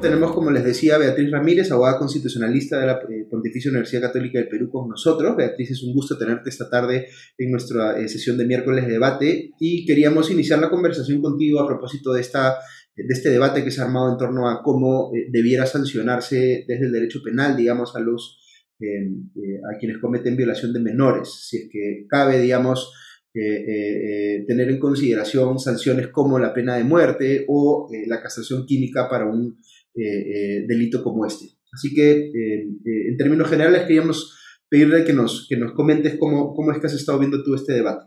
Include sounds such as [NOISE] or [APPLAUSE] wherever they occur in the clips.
tenemos, como les decía, Beatriz Ramírez, abogada constitucionalista de la eh, Pontificia Universidad Católica del Perú con nosotros. Beatriz, es un gusto tenerte esta tarde en nuestra eh, sesión de miércoles de debate y queríamos iniciar la conversación contigo a propósito de, esta, de este debate que se ha armado en torno a cómo eh, debiera sancionarse desde el derecho penal, digamos, a los a quienes cometen violación de menores, si es que cabe, digamos, eh, tener en consideración sanciones como la pena de muerte o eh, la castración química para un eh, delito como este. Así que, en términos generales, queríamos pedirle que nos, que nos comentes cómo, cómo es que has estado viendo tú este debate.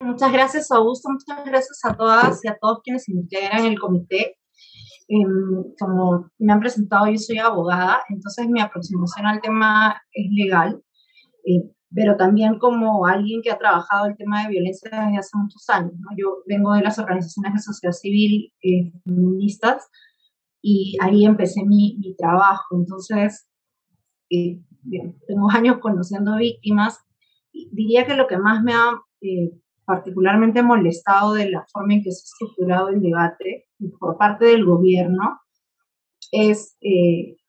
Muchas gracias, Augusto. Muchas gracias a todas y a todos quienes integran el comité. Em, como me han presentado, yo soy abogada, entonces mi aproximación al tema es legal pero también como alguien que ha trabajado el tema de violencia desde hace muchos años. Yo vengo de las organizaciones de sociedad civil eh, feministas y ahí empecé mi, mi trabajo. Entonces, eh, tengo años conociendo víctimas. Diría que lo que más me ha eh, particularmente molestado de la forma en que se ha estructurado el debate por parte del gobierno es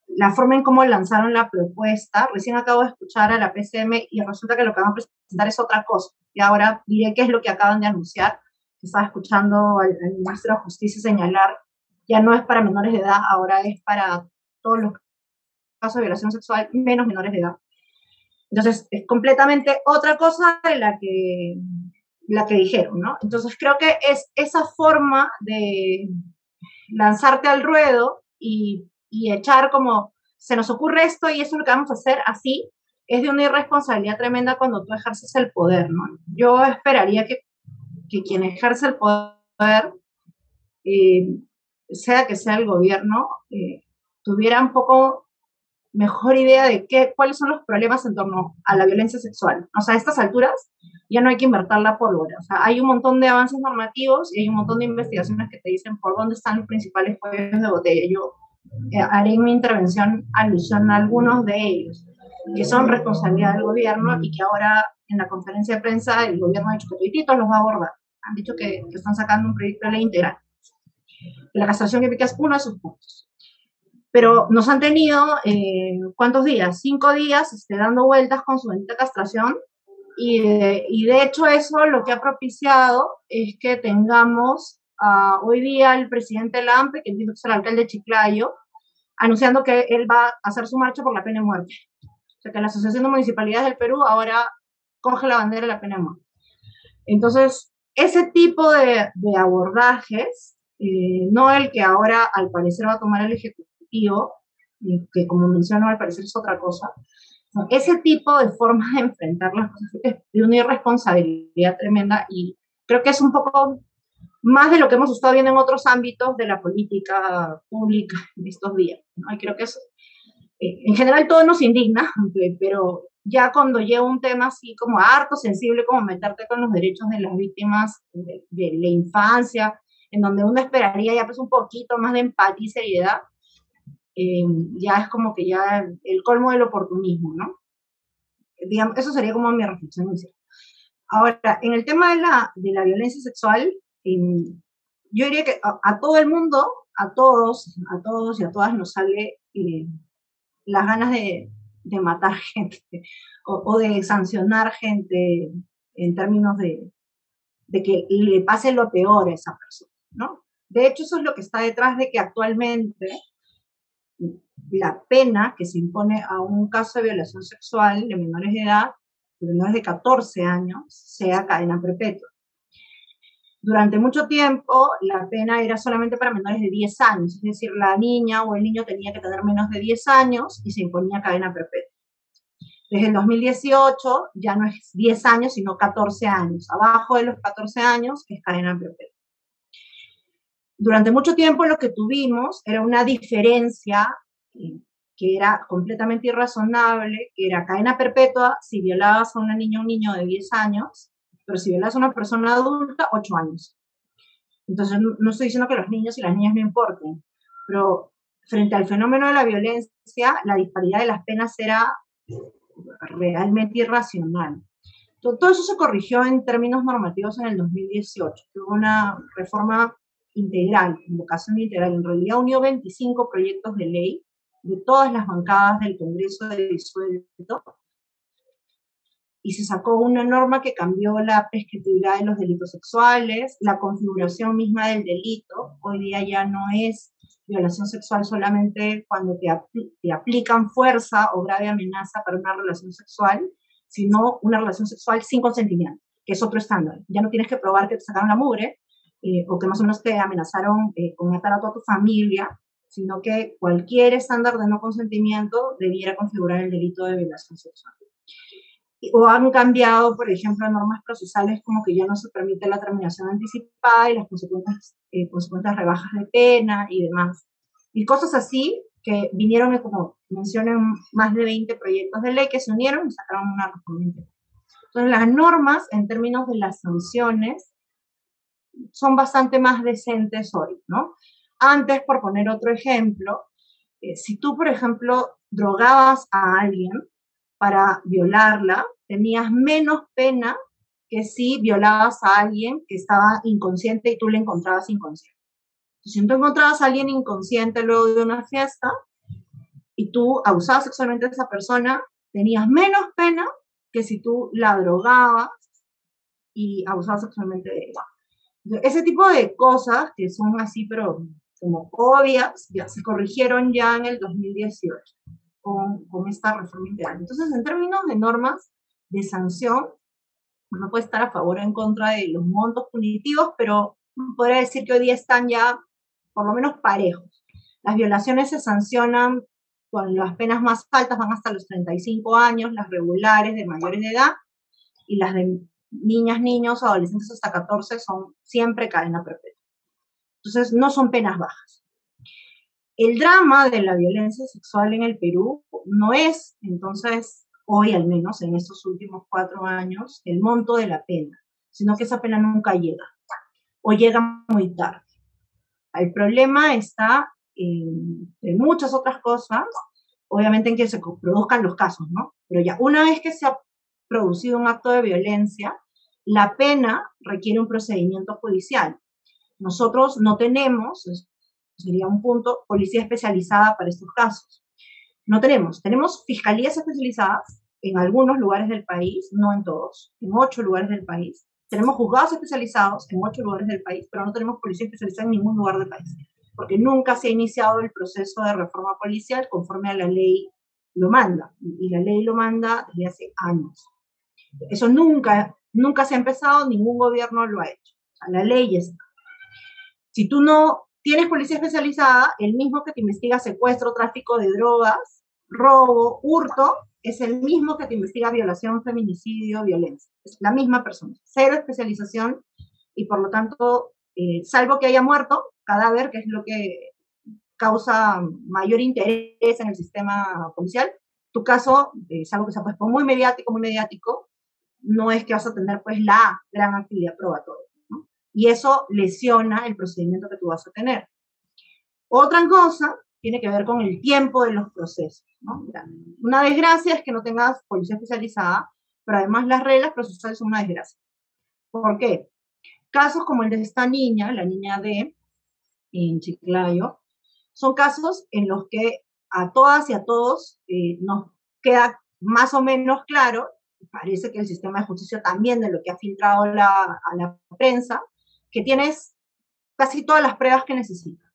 la forma en cómo lanzaron la propuesta, recién acabo de escuchar a la PCM y resulta que lo que van a presentar es otra cosa. Y ahora diré qué es lo que acaban de anunciar. Estaba escuchando al, ministro de Justicia señalar, ya no es para menores de edad, ahora es para todos los casos de violación sexual menos menores de edad. Entonces, es completamente otra cosa de la que, la que dijeron, ¿no? Entonces, creo que es esa forma de lanzarte al ruedo y y echar como, se nos ocurre esto y eso es lo que vamos a hacer así, es de una irresponsabilidad tremenda cuando tú ejerces el poder, ¿no? Yo esperaría que, que quien ejerce el poder, eh, sea que sea el gobierno, eh, tuviera un poco mejor idea de qué, cuáles son los problemas en torno a la violencia sexual. O sea, a estas alturas ya no hay que invertir la pólvora. O sea, hay un montón de avances normativos y hay un montón de investigaciones que te dicen por dónde están los principales cuellos de botella. Yo eh, haré en mi intervención alusión a algunos de ellos, que son responsabilidad del gobierno y que ahora en la conferencia de prensa el gobierno ha dicho que los va a abordar. Han dicho que, están sacando un proyecto de ley integral. La castración química es uno de sus puntos. Pero nos han tenido, eh, ¿cuántos días? Cinco días este, dando vueltas con su bendita castración y, y, de hecho eso lo que ha propiciado es que tengamos hoy día el presidente Lampe, que es el alcalde de Chiclayo, anunciando que él va a hacer su marcha por la pena de muerte. O sea, que la Asociación de Municipalidades del Perú ahora coge la bandera de la pena de muerte. Entonces, ese tipo de, abordajes, eh, no el que ahora al parecer va a tomar el Ejecutivo, que como menciono al parecer es otra cosa, ese tipo de forma de enfrentar las cosas es de una irresponsabilidad tremenda y creo que es un poco más de lo que hemos estado viendo en otros ámbitos de la política pública [LAUGHS] en estos días. ¿no? Y creo que eso, eh, en general todo nos indigna, pero ya cuando llega un tema así como harto sensible, como meterte con los derechos de las víctimas de, la infancia, en donde uno esperaría ya pues un poquito más de empatía y seriedad, eh, ya es como que ya el colmo del oportunismo, ¿no? Digamos, eso sería como mi reflexión Ahora, en el tema de la, de la violencia sexual, yo diría que a, todo el mundo, a todos, a todos y a todas nos sale eh, las ganas de, matar [LAUGHS] gente o, de sancionar gente en términos de, de, que le pase lo peor a esa persona, De hecho, eso es lo que está detrás de que actualmente la pena que se impone a un caso de violación sexual de menores de edad, de menores de 14 años, sea cadena perpetua. Durante mucho tiempo la pena era solamente para menores de 10 años, es decir, la niña o el niño tenía que tener menos de 10 años y se imponía cadena perpetua. Desde el 2018 ya no es 10 años, sino 14 años. Abajo de los 14 años es cadena perpetua. Durante mucho tiempo lo que tuvimos era una diferencia que era completamente irrazonable, que era cadena perpetua si violabas a una niña o un niño de 10 años pero si violas a una persona adulta, 8 años. Entonces, no, estoy diciendo que los niños y las niñas no importen, pero frente al fenómeno de la violencia, la disparidad de las penas era realmente irracional. Todo, eso se corrigió en términos normativos en el 2018. Hubo una reforma integral, invocación integral. En realidad unió 25 proyectos de ley de todas las bancadas del Congreso de disuelto y se sacó una norma que cambió la prescriptibilidad de los delitos sexuales, la configuración misma del delito. Hoy día ya no es violación sexual solamente cuando te, te aplican fuerza o grave amenaza para una relación sexual, sino una relación sexual sin consentimiento, que es otro estándar. Ya no tienes que probar que te sacaron la mugre eh, o que más o menos te amenazaron eh, con matar a toda tu familia, sino que cualquier estándar de no consentimiento debiera configurar el delito de violación sexual o han cambiado, por ejemplo, normas procesales como que ya no se permite la terminación anticipada y las consecuentes, eh, consecuentes rebajas de pena y demás. Y cosas así que vinieron, como mencioné, más de 20 proyectos de ley que se unieron y sacaron una reforma Entonces, las normas en términos de las sanciones son bastante más decentes hoy, ¿no? Antes, por poner otro ejemplo, eh, si tú, por ejemplo, drogabas a alguien, para violarla, tenías menos pena que si violabas a alguien que estaba inconsciente y tú le encontrabas inconsciente. Si tú encontrabas a alguien inconsciente luego de una fiesta y tú abusabas sexualmente de esa persona, tenías menos pena que si tú la drogabas y abusabas sexualmente de ella. Ese tipo de cosas que son así, pero como obvias, ya se corrigieron ya en el 2018 con, esta reforma integral. Entonces, en términos de normas de sanción, uno puede estar a favor o en contra de los montos punitivos, pero podría decir que hoy día están ya por lo menos parejos. Las violaciones se sancionan con las penas más altas, van hasta los 35 años, las regulares de mayores de edad, y las de niñas, niños, adolescentes hasta 14 son siempre cadena perpetua. Entonces, no son penas bajas. El drama de la violencia sexual en el Perú no es, entonces, hoy al menos, en estos últimos cuatro años, el monto de la pena, sino que esa pena nunca llega o llega muy tarde. El problema está en, muchas otras cosas, obviamente en que se produzcan los casos, ¿no? Pero ya una vez que se ha producido un acto de violencia, la pena requiere un procedimiento judicial. Nosotros no tenemos, sería un punto, policía especializada para estos casos. No tenemos, tenemos fiscalías especializadas en algunos lugares del país, no en todos, en ocho lugares del país. Tenemos juzgados especializados en ocho lugares del país, pero no tenemos policía especializada en ningún lugar del país, porque nunca se ha iniciado el proceso de reforma policial conforme a la ley lo manda, y la ley lo manda desde hace años. Eso nunca, nunca se ha empezado, ningún gobierno lo ha hecho. la ley está. Si tú no Tienes policía especializada, el mismo que te investiga secuestro, tráfico de drogas, robo, hurto, es el mismo que te investiga violación, feminicidio, violencia. Es la misma persona. Cero especialización y por lo tanto, eh, salvo que haya muerto, cadáver, que es lo que causa mayor interés en el sistema policial, tu caso es algo que se ha puesto muy mediático, muy mediático, no es que vas a tener pues la gran actividad probatoria y eso lesiona el procedimiento que tú vas a tener. Otra cosa tiene que ver con el tiempo de los procesos. una desgracia es que no tengas policía especializada, pero además las reglas procesales son una desgracia. ¿Por qué? Casos como el de esta niña, la niña de en Chiclayo, son casos en los que a todas y a todos eh, nos queda más o menos claro, parece que el sistema de justicia también de lo que ha filtrado la, a la prensa, que tienes casi todas las pruebas que necesitas.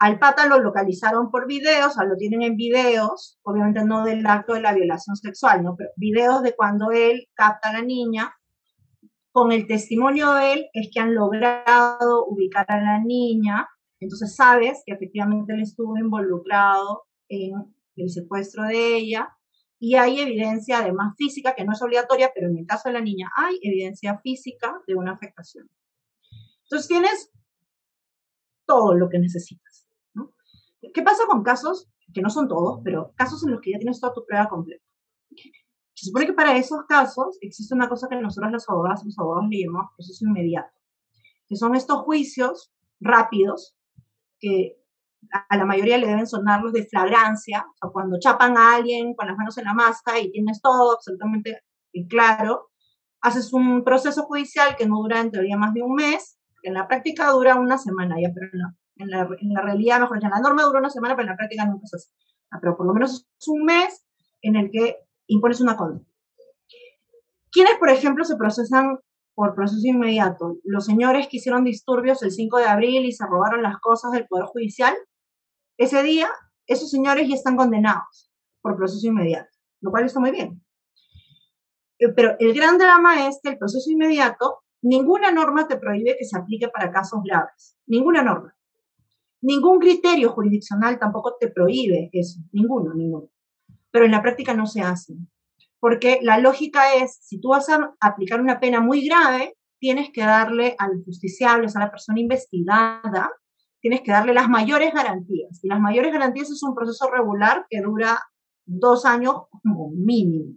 Al pata lo localizaron por videos, o sea, lo tienen en videos, obviamente no del acto de la violación sexual, ¿no? pero videos de cuando él capta a la niña. Con el testimonio de él es que han logrado ubicar a la niña, entonces sabes que efectivamente él estuvo involucrado en el secuestro de ella y hay evidencia además física, que no es obligatoria, pero en el caso de la niña hay evidencia física de una afectación. Entonces tienes todo lo que necesitas. ¿Qué pasa con casos, que no son todos, pero casos en los que ya tienes toda tu prueba completa? Se supone que para esos casos existe una cosa que nosotros los abogados, los abogados le llamamos proceso inmediato, que son estos juicios rápidos que a la mayoría le deben sonar los de flagrancia, o sea, cuando chapan a alguien con las manos en la masa y tienes todo absolutamente claro, haces un proceso judicial que no dura en teoría más de un mes, En la práctica dura una semana, ya, pero la, en la, en la realidad, mejor dicho, la norma dura una semana, pero en la práctica nunca se hace. Ah, pero por lo menos es un mes en el que impones una condena. ¿Quiénes, por ejemplo, se procesan por proceso inmediato? Los señores que hicieron disturbios el 5 de abril y se robaron las cosas del Poder Judicial. Ese día, esos señores ya están condenados por proceso inmediato, lo cual está muy bien. Eh, pero el gran drama es que el proceso inmediato, ninguna norma te prohíbe que se aplique para casos graves. Ninguna norma. Ningún criterio jurisdiccional tampoco te prohíbe eso. Ninguno, ninguno. Pero en la práctica no se hace. Porque la lógica es, si tú vas a aplicar una pena muy grave, tienes que darle al justiciable, o sea, a la persona investigada, tienes que darle las mayores garantías. Y las mayores garantías es un proceso regular que dura dos años como mínimo.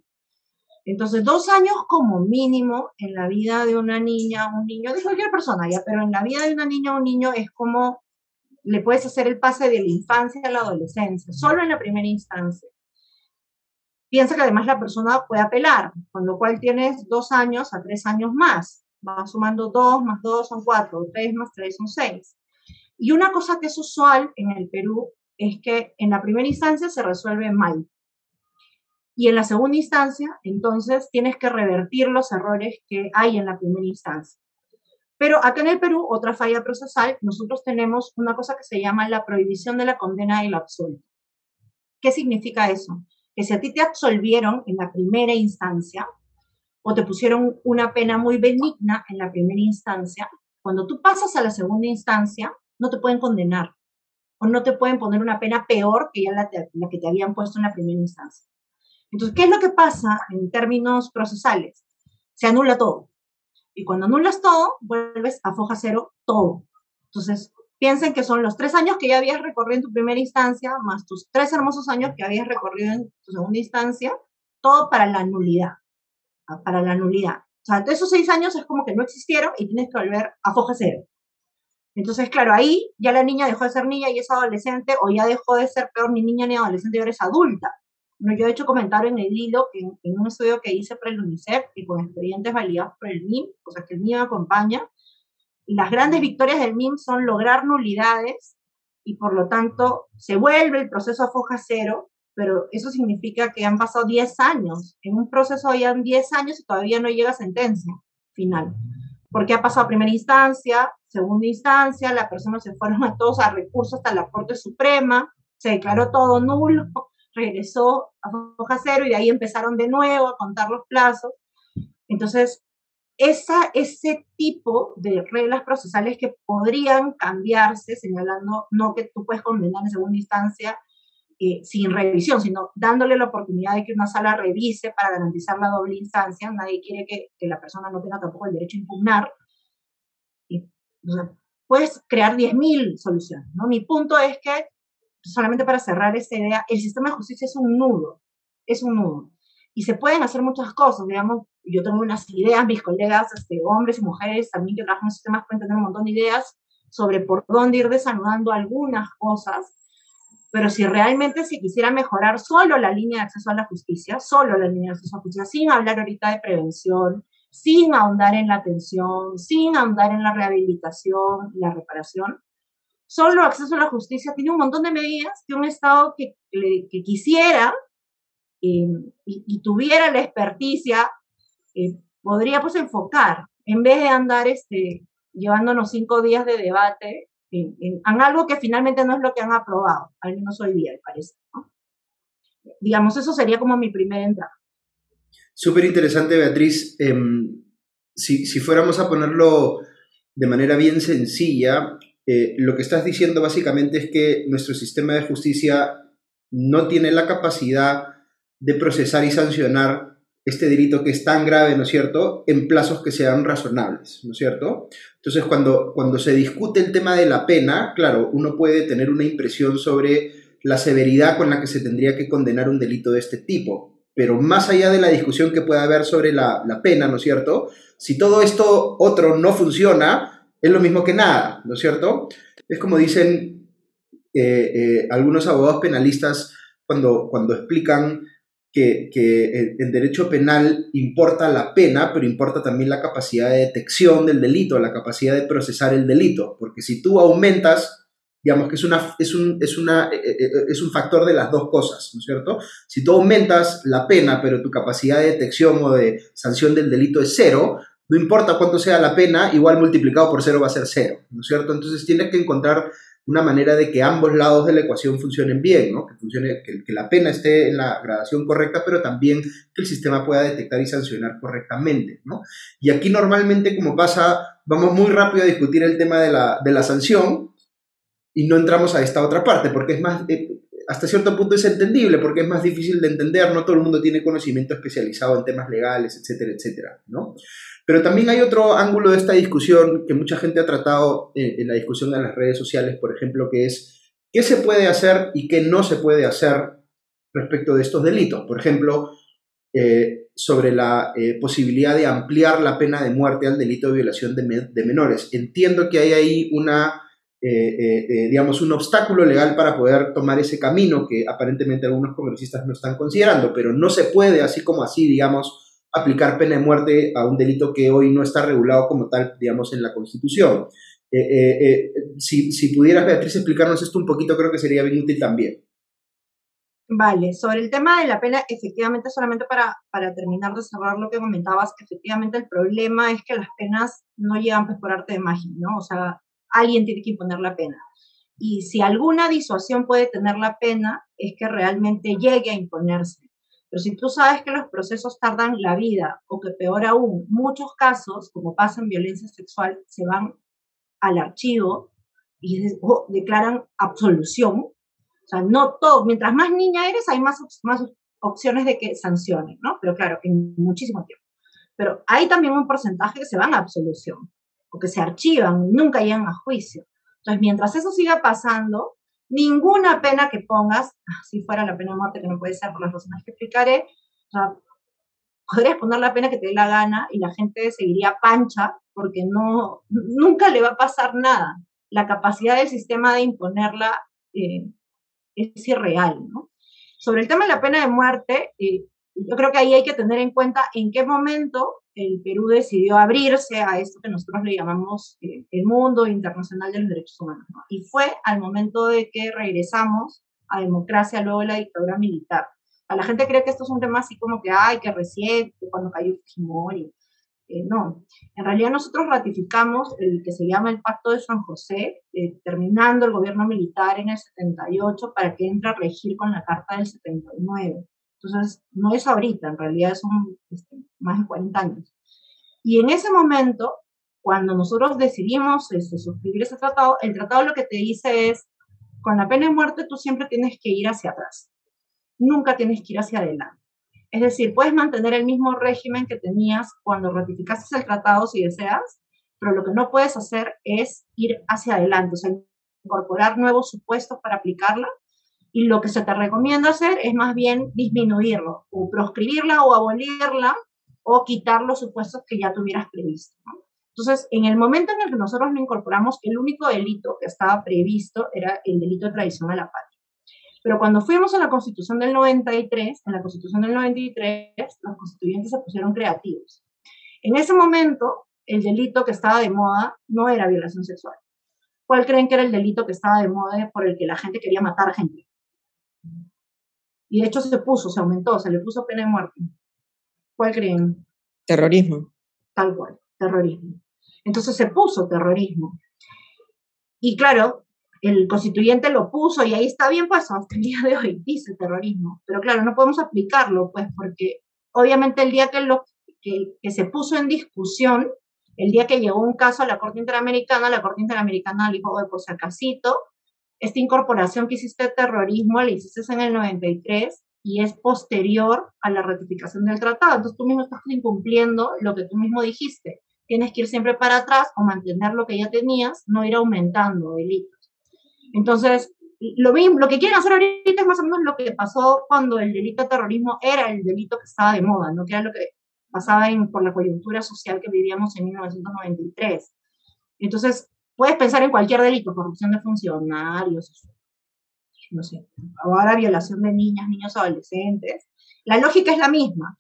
Entonces, dos años como mínimo en la vida de una niña, un niño, de cualquier persona ya, pero en la vida de una niña o un niño es como le puedes hacer el pase de la infancia a la adolescencia, solo en la primera instancia piensa que además la persona puede apelar, con lo cual tienes dos años a tres años más. Va sumando dos más dos son cuatro, tres más tres son seis. Y una cosa que es usual en el Perú es que en la primera instancia se resuelve mal. Y en la segunda instancia, entonces, tienes que revertir los errores que hay en la primera instancia. Pero acá en el Perú, otra falla procesal, nosotros tenemos una cosa que se llama la prohibición de la condena y el absuelto. ¿Qué significa eso? que si a ti te absolvieron en la primera instancia o te pusieron una pena muy benigna en la primera instancia, cuando tú pasas a la segunda instancia, no te pueden condenar o no te pueden poner una pena peor que ya la, que te habían puesto en la primera instancia. Entonces, ¿qué es lo que pasa en términos procesales? Se anula todo. Y cuando anulas todo, vuelves a foja cero todo. Entonces, piensen que son los tres años que ya habías recorrido en tu primera instancia, más tus tres hermosos años que habías recorrido en tu segunda instancia, todo para la nulidad, ah, para la nulidad. O sea, esos seis años es como que no existieron y tienes que volver a foja cero. Entonces, claro, ahí ya la niña dejó de ser niña y es adolescente, o ya dejó de ser peor ni niña ni adolescente y ahora es adulta. yo he hecho comentario en el hilo que en, un estudio que hice para el UNICEF y con expedientes validados por el MIM, o sea que el MIM acompaña, las grandes victorias del MIM son lograr nulidades y por lo tanto se vuelve el proceso a foja cero, pero eso significa que han pasado 10 años. En un proceso ya 10 años y todavía no llega sentencia final. Porque ha pasado a primera instancia, segunda instancia, la persona se fueron a todos a recursos hasta la Corte Suprema, se declaró todo nulo, regresó a foja cero y de ahí empezaron de nuevo a contar los plazos. Entonces, esa, ese tipo de reglas procesales que podrían cambiarse, señalando no que tú puedes condenar en segunda instancia eh, sin revisión, sino dándole la oportunidad de que una sala revise para garantizar la doble instancia. Nadie quiere que, que la persona no tenga tampoco el derecho a impugnar. Y, puedes crear 10.000 soluciones. ¿no? Mi punto es que, solamente para cerrar esta idea, el sistema de justicia es un nudo, es un nudo. Y se pueden hacer muchas cosas, digamos, yo tengo unas ideas, mis colegas, este, hombres y mujeres también que trabajan en sistemas pueden tener un montón de ideas sobre por dónde ir desanudando algunas cosas, pero si realmente se quisiera mejorar solo la línea de acceso a la justicia, solo la línea de acceso a la justicia, sin hablar ahorita de prevención, sin ahondar en la atención, sin ahondar en la rehabilitación la reparación, solo acceso a la justicia tiene un montón de medidas que un Estado que, que quisiera eh, y, y, tuviera la experticia eh, podría pues enfocar, en vez de andar este, llevándonos cinco días de debate en, algo que finalmente no es lo que han aprobado, al menos hoy día, parece. Digamos, eso sería como mi primera entrada. Súper interesante, Beatriz. Em, si, si, fuéramos a ponerlo de manera bien sencilla, eh, lo que estás diciendo básicamente es que nuestro sistema de justicia no tiene la capacidad de procesar y sancionar este delito que es tan grave, ¿no es cierto?, en plazos que sean razonables, ¿no es cierto? Entonces, cuando, cuando se discute el tema de la pena, claro, uno puede tener una impresión sobre la severidad con la que se tendría que condenar un delito de este tipo. Pero más allá de la discusión que pueda haber sobre la, pena, ¿no es cierto? Si todo esto otro no funciona, es lo mismo que nada, ¿no es cierto? Es como dicen eh, eh, algunos abogados penalistas cuando, cuando explican que, que, en derecho penal importa la pena, pero importa también la capacidad de detección del delito, la capacidad de procesar el delito, porque si tú aumentas, digamos que es, una, es, un, es, una, eh, eh, eh, es un factor de las dos cosas, ¿no es cierto? Si tú aumentas la pena, pero tu capacidad de detección o de sanción del delito es cero, no importa cuánto sea la pena, igual multiplicado por cero va a ser cero, ¿no es cierto? Entonces tienes que encontrar una manera de que ambos lados de la ecuación funcionen bien, ¿no? que, funcione, que, la pena esté en la gradación correcta, pero también que el sistema pueda detectar y sancionar correctamente. ¿no? Y aquí normalmente, como pasa, vamos muy rápido a discutir el tema de la, de la sanción y no entramos a esta otra parte, porque es más, eh, hasta cierto punto es entendible, porque es más difícil de entender, no todo el mundo tiene conocimiento especializado en temas legales, etcétera, etcétera. ¿no? Pero también hay otro ángulo de esta discusión que mucha gente ha tratado eh, en la discusión de las redes sociales, por ejemplo, que es qué se puede hacer y qué no se puede hacer respecto de estos delitos. Por ejemplo, eh, sobre la eh, posibilidad de ampliar la pena de muerte al delito de violación de, menores. Entiendo que hay ahí una, digamos, un obstáculo legal para poder tomar ese camino que aparentemente algunos congresistas no están considerando, pero no se puede así como así, digamos, aplicar pena de muerte a un delito que hoy no está regulado como tal, digamos, en la Constitución. Eh, eh, eh, si, si, pudieras, Beatriz, explicarnos esto un poquito, creo que sería bien útil también. Vale, sobre el tema de la pena, efectivamente, solamente para, para terminar de cerrar lo que comentabas, efectivamente el problema es que las penas no llegan pues, por arte de magia, ¿no? O sea, alguien tiene que imponer la pena. Y si alguna disuasión puede tener la pena, es que realmente llegue a imponerse. Pero si tú sabes que los procesos tardan la vida o que peor aún, muchos casos, como pasa en violencia sexual, se van al archivo y declaran absolución. O sea, no todo, mientras más niña eres, hay más, más opciones de que sancionen, ¿no? Pero claro, en muchísimo tiempo. Pero hay también un porcentaje que se van a absolución o que se archivan, nunca llegan a juicio. Entonces, mientras eso siga pasando, ninguna pena que pongas, ah, si fuera la pena de muerte, que no puede ser por las razones que explicaré, o sea, podrías poner la pena que te dé la gana y la gente seguiría pancha porque no, nunca le va a pasar nada. La capacidad del sistema de imponerla eh, es irreal, ¿no? Sobre el tema de la pena de muerte, eh, yo creo que ahí hay que tener en cuenta en qué momento el Perú decidió abrirse a esto que nosotros le llamamos eh, el mundo internacional de los derechos humanos. Y fue al momento de que regresamos a democracia luego de la dictadura militar. A la gente cree que esto es un tema así como que, ay, que reciente, cuando cayó Fujimori. Eh, no, en realidad nosotros ratificamos el que se llama el Pacto de San José, eh, terminando el gobierno militar en el 78 para que entre a regir con la Carta del 79. Entonces, no es ahorita, en realidad son este, más de 40 años. Y en ese momento, cuando nosotros decidimos este, suscribir ese tratado, el tratado lo que te dice es, con la pena de muerte tú siempre tienes que ir hacia atrás, nunca tienes que ir hacia adelante. Es decir, puedes mantener el mismo régimen que tenías cuando ratificaste el tratado si deseas, pero lo que no puedes hacer es ir hacia adelante, o sea, incorporar nuevos supuestos para aplicarla y lo que se te recomienda hacer es más bien disminuirlo, o proscribirla o abolirla, o quitar los supuestos que ya tuvieras previsto. Entonces, en el momento en el que nosotros lo incorporamos, el único delito que estaba previsto era el delito de traición a la patria. Pero cuando fuimos a la Constitución del 93, en la Constitución del 93, los constituyentes se pusieron creativos. En ese momento, el delito que estaba de moda no era violación sexual. ¿Cuál creen que era el delito que estaba de moda por el que la gente quería matar gente? Y de hecho se puso, se aumentó, se le puso pena de muerte. ¿Cuál creen? Terrorismo. Tal cual, terrorismo. Entonces se puso terrorismo. Y claro, el constituyente lo puso y ahí está bien pues hasta el día de hoy dice terrorismo. Pero claro, no podemos aplicarlo pues porque obviamente el día que, lo, que, que se puso en discusión, el día que llegó un caso a la Corte Interamericana, la Corte Interamericana dijo, oye, por si acasito, esta incorporación que hiciste de terrorismo la hiciste en el 93 y es posterior a la ratificación del tratado. Entonces tú mismo estás incumpliendo lo que tú mismo dijiste. Tienes que ir siempre para atrás o mantener lo que ya tenías, no ir aumentando delitos. Entonces, lo, mismo, lo que quieren hacer ahorita es más o menos lo que pasó cuando el delito de terrorismo era el delito que estaba de moda, ¿no? que era lo que pasaba en, por la coyuntura social que vivíamos en 1993. Entonces, Puedes pensar en cualquier delito, corrupción de funcionarios, no sé, ahora violación de niñas, niños, adolescentes. La lógica es la misma.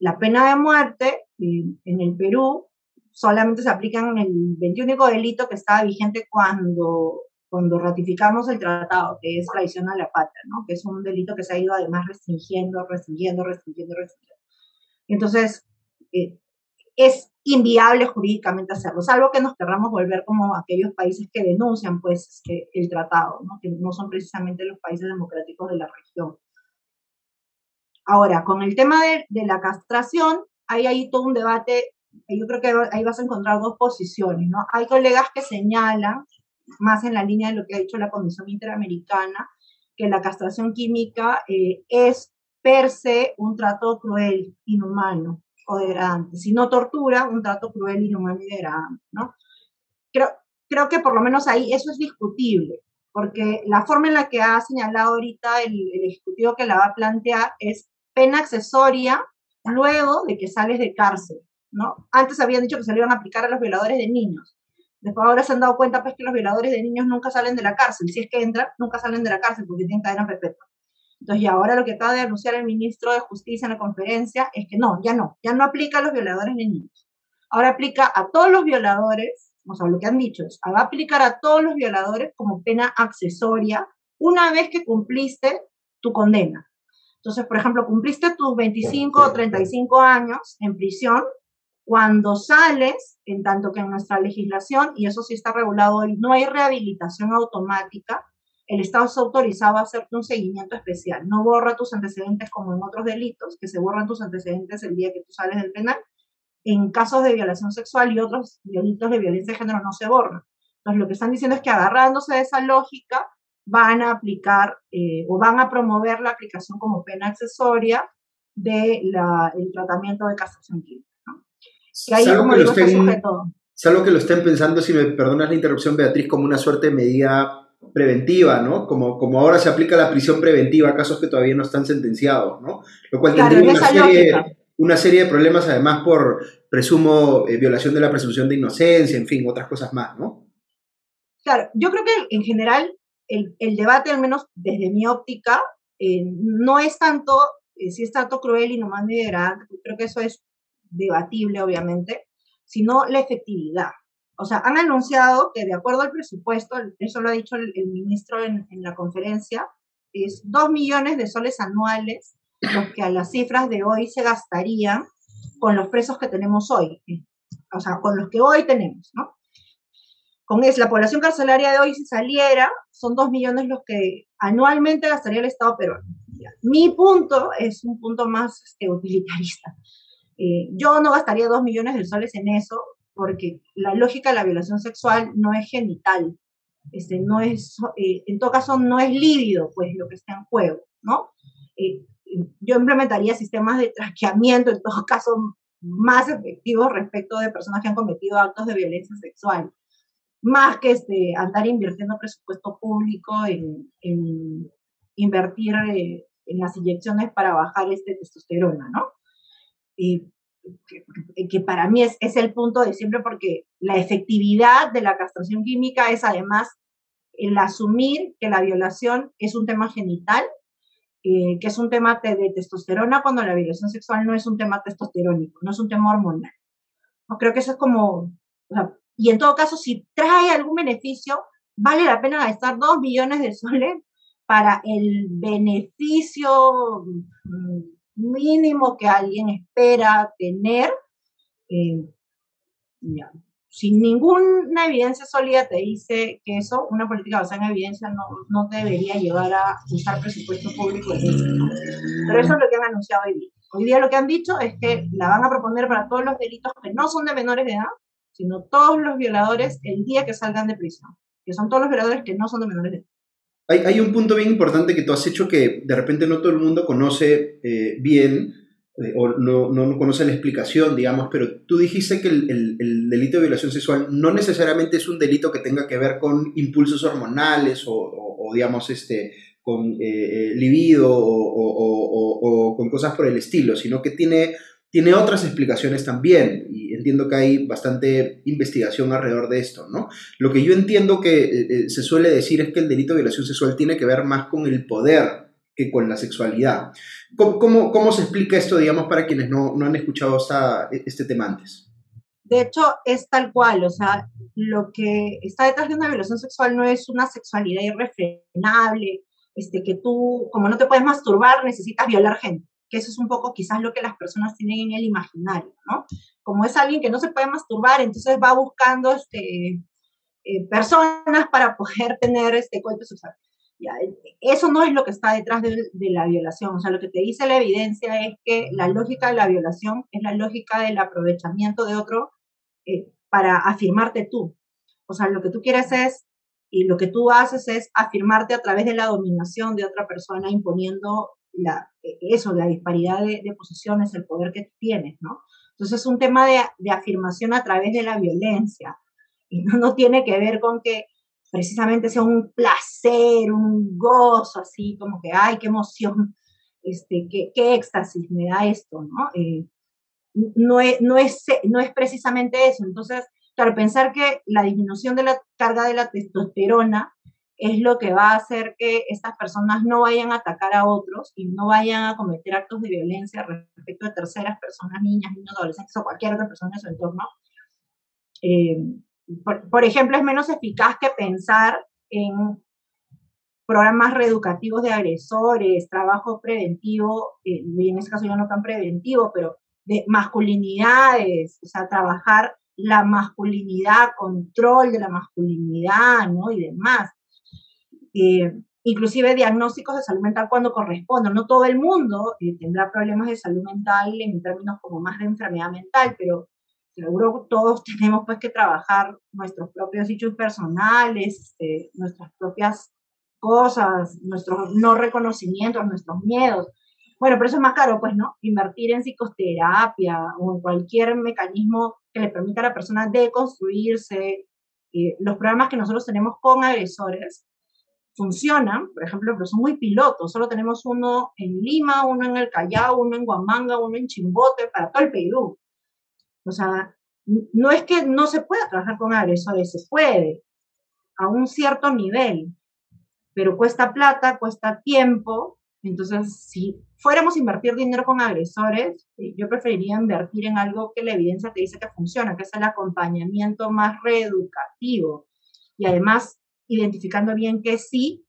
La pena de muerte en el Perú solamente se aplica en el 21 delito que estaba vigente cuando, cuando ratificamos el tratado, que es traición a la patria, ¿no? que es un delito que se ha ido además restringiendo, restringiendo, restringiendo, restringiendo. Entonces, eh, es inviable jurídicamente hacerlo, salvo que nos querramos volver como aquellos países que denuncian pues este, el tratado, ¿no? que no son precisamente los países democráticos de la región. Ahora, con el tema de, de la castración, hay ahí todo un debate, yo creo que ahí vas a encontrar dos posiciones, ¿no? Hay colegas que señalan, más en la línea de lo que ha dicho la Comisión Interamericana, que la castración química eh, es per se un trato cruel, inhumano o degradante. Si no tortura, un trato cruel, inhumano y degradante, ¿no? Creo, creo que por lo menos ahí eso es discutible, porque la forma en la que ha señalado ahorita el, el ejecutivo que la va a plantear es pena accesoria luego de que sales de cárcel, ¿no? Antes habían dicho que se le iban a aplicar a los violadores de niños. Después ahora se han dado cuenta pues que los violadores de niños nunca salen de la cárcel. Si es que entran, nunca salen de la cárcel porque tienen cadena perpetua. Entonces, y ahora lo que acaba de anunciar el ministro de Justicia en la conferencia es que no, ya no, ya no aplica a los violadores de niños. Ahora aplica a todos los violadores, o sea, lo que han dicho es, va a aplicar a todos los violadores como pena accesoria una vez que cumpliste tu condena. Entonces, por ejemplo, cumpliste tus 25 o 35 años en prisión, cuando sales, en tanto que en nuestra legislación, y eso sí está regulado hoy, no hay rehabilitación automática, el Estado se autorizaba a hacerte un seguimiento especial. No borra tus antecedentes como en otros delitos, que se borran tus antecedentes el día que tú sales del penal. En casos de violación sexual y otros delitos de violencia de género no se borran. Entonces, lo que están diciendo es que agarrándose de esa lógica, van a aplicar eh, o van a promover la aplicación como pena accesoria del de tratamiento de castración química. ¿no? Que ahí, estén, salvo que lo estén pensando, si me perdonas la interrupción, Beatriz, como una suerte de medida preventiva, ¿no? Como, como ahora se aplica la prisión preventiva a casos que todavía no están sentenciados, ¿no? Lo cual tendría una serie, una serie, de problemas, además, por, presumo, eh, violación de la presunción de inocencia, en fin, otras cosas más, ¿no? Claro, yo creo que en general el, debate, al menos desde mi óptica, eh, no es tanto, eh, si es tanto cruel, y no más degradante, creo que eso es debatible, obviamente, sino la efectividad. O sea, han anunciado que de acuerdo al presupuesto, eso lo ha dicho el, ministro en, en, la conferencia, es 2 millones de soles anuales los que a las cifras de hoy se gastarían con los presos que tenemos hoy, o sea, con los que hoy tenemos, ¿no? con la población carcelaria de hoy, si saliera, son dos millones los que anualmente gastaría el Estado peruano. Mi punto es un punto más este, utilitarista. Eh, yo no gastaría dos millones de soles en eso, porque la lógica de la violación sexual no es genital, este, no es, eh, en todo caso no es lívido, pues lo que está en juego, ¿no? Eh, yo implementaría sistemas de traqueamiento, en todo caso, más efectivos respecto de personas que han cometido actos de violencia sexual más que este, andar invirtiendo presupuesto público en, invertir eh, en las inyecciones para bajar este testosterona, ¿no? Que, para mí es, es, el punto de siempre porque la efectividad de la castración química es además el asumir que la violación es un tema genital, eh, que es un tema de, testosterona cuando la violación sexual no es un tema testosterónico, no es un tema hormonal. ¿No? Creo que eso es como, y en todo caso, si trae algún beneficio, vale la pena gastar dos millones de soles para el beneficio mm, mínimo que alguien espera tener. Eh, Sin ninguna evidencia sólida te dice que eso, una política basada en evidencia, no, no debería llevar a usar presupuesto público eso. Pero eso es lo que han anunciado hoy día. Hoy día lo que han dicho es que la van a proponer para todos los delitos que no son de menores de edad, sino todos los violadores el día que salgan de prisión, que son todos los violadores que no son de menores de edad. Hay, hay, un punto bien importante que tú has hecho que de repente no todo el mundo conoce eh, bien eh, o no, no, conoce la explicación, digamos, pero tú dijiste que el, el, delito de violación sexual no necesariamente es un delito que tenga que ver con impulsos hormonales o, o, digamos, este, con eh, libido o, o, con cosas por el estilo, sino que tiene tiene otras explicaciones también, y entiendo que hay bastante investigación alrededor de esto, ¿no? Lo que yo entiendo que eh, eh, se suele decir es que el delito de violación sexual tiene que ver más con el poder que con la sexualidad. ¿Cómo, cómo, se explica esto, digamos, para quienes no, no han escuchado este tema antes? De hecho, es tal cual, o sea, lo que está detrás de una violación sexual no es una sexualidad irrefrenable, este, que tú, como no te puedes masturbar, necesitas violar gente, que eso es un poco quizás lo que las personas tienen en el imaginario, ¿no? Como es alguien que no se puede masturbar, entonces va buscando este, eh, personas para poder tener este cuento sexual. Ya, eso no es lo que está detrás de, la violación. O sea, lo que te dice la evidencia es que la lógica de la violación es la lógica del aprovechamiento de otro eh, para afirmarte tú. O sea, lo que tú quieres es, y lo que tú haces es afirmarte a través de la dominación de otra persona, imponiendo la, eso, la disparidad de, posiciones, el poder que tienes, ¿no? Entonces es un tema de, de afirmación a través de la violencia. Y no, no tiene que ver con que precisamente sea un placer, un gozo, así como que, ay, qué emoción, este, qué, qué éxtasis me da esto, ¿no? Eh, no, es, no, es, no es precisamente eso. Entonces, claro, pensar que la disminución de la carga de la testosterona es lo que va a hacer que estas personas no vayan a atacar a otros y no vayan a cometer actos de violencia respecto de terceras personas, niñas, niños, adolescentes o cualquier otra persona en su entorno. Eh, por, ejemplo, es menos eficaz que pensar en programas reeducativos de agresores, trabajo preventivo, eh, y en este caso yo no tan preventivo, pero de masculinidades, o sea, trabajar la masculinidad, control de la masculinidad, ¿no? Y demás. Eh, inclusive diagnósticos de salud mental cuando corresponde. No todo el mundo eh, tendrá problemas de salud mental en términos como más de enfermedad mental, pero seguro todos [LAUGHS] tenemos pues que trabajar nuestros propios hechos personales, este, nuestras propias cosas, nuestros no reconocimientos, nuestros miedos. Bueno, pero eso es más caro, pues, ¿no? Invertir en psicoterapia o en cualquier mecanismo que le permita a la persona deconstruirse. Eh, los programas que nosotros tenemos con agresores funcionan, por ejemplo, pero son muy pilotos. Solo tenemos uno en Lima, uno en el Callao, uno en Huamanga, uno en Chimbote, para todo el Perú. O sea, no es que no se pueda trabajar con agresores, se puede, a un cierto nivel, pero cuesta plata, cuesta tiempo. Entonces, si fuéramos a invertir dinero con agresores, eh, yo preferiría invertir en algo que la evidencia te dice que funciona, que es el acompañamiento más reeducativo. Y además, identificando bien que sí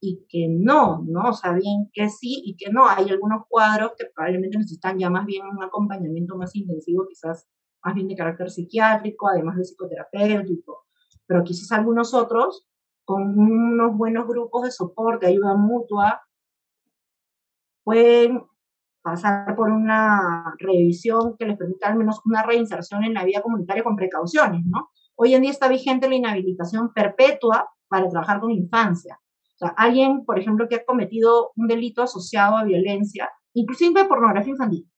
y que no, ¿no? O sea, bien que sí y que no. Hay algunos cuadros que probablemente necesitan ya más bien un acompañamiento más intensivo, quizás más bien de carácter psiquiátrico, además de psicoterapéutico, pero quizás algunos otros con unos buenos grupos de soporte, ayuda mutua, pueden pasar por una revisión que les permita al menos una reinserción en la vida comunitaria con precauciones, ¿no? Hoy en día está vigente la inhabilitación perpetua para trabajar con infancia. O sea, alguien, por ejemplo, que ha cometido un delito asociado a violencia, inclusive pornografía infantil,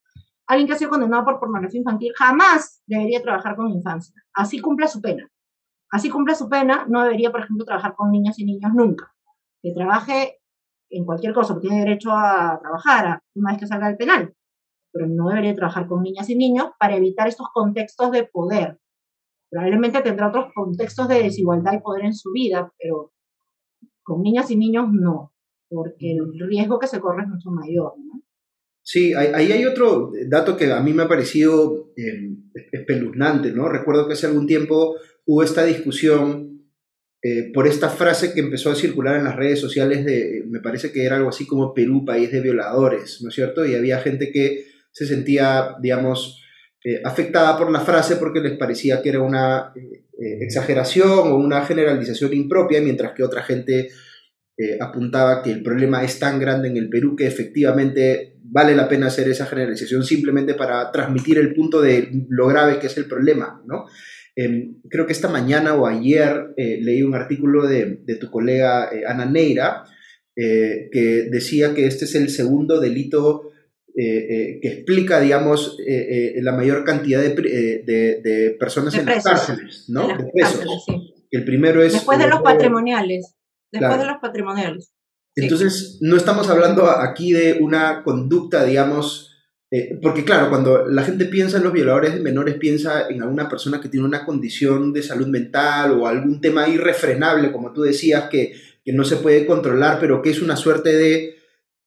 alguien que ha sido condenado por pornografía infantil jamás debería trabajar con infancia. Así cumpla su pena. Así cumpla su pena, no debería, por ejemplo, trabajar con niñas y niños nunca. Que trabaje en cualquier cosa, porque tiene derecho a trabajar una vez que salga del penal, pero no debería trabajar con niñas y niños para evitar estos contextos de poder. Probablemente tendrá otros contextos de desigualdad y poder en su vida, pero con niñas y niños no, porque el riesgo que se corre es mucho mayor. ¿no? Sí, ahí hay otro dato que a mí me ha parecido eh, espeluznante, ¿no? Recuerdo que hace algún tiempo hubo esta discusión eh, por esta frase que empezó a circular en las redes sociales de, me parece que era algo así como Perú, país de violadores, ¿no es cierto? Y había gente que se sentía, digamos, eh, afectada por la frase porque les parecía que era una exageración o una generalización impropia, mientras que otra gente apuntaba que el problema es tan grande en el Perú que efectivamente vale la pena hacer esa generalización simplemente para transmitir el punto de lo grave que es el problema, ¿no? Em, creo que esta mañana o ayer eh, leí un artículo de, tu colega eh, Ana Neira eh, que decía que este es el segundo delito que explica, digamos, la mayor cantidad de, personas en las cárceles, ¿no? De, presos. El primero es... Después de los patrimoniales. Después de los patrimoniales. Entonces, no estamos hablando aquí de una conducta, digamos, eh, porque claro, cuando la gente piensa en los violadores de menores, piensa en alguna persona que tiene una condición de salud mental o algún tema irrefrenable, como tú decías, que, no se puede controlar, pero que es una suerte de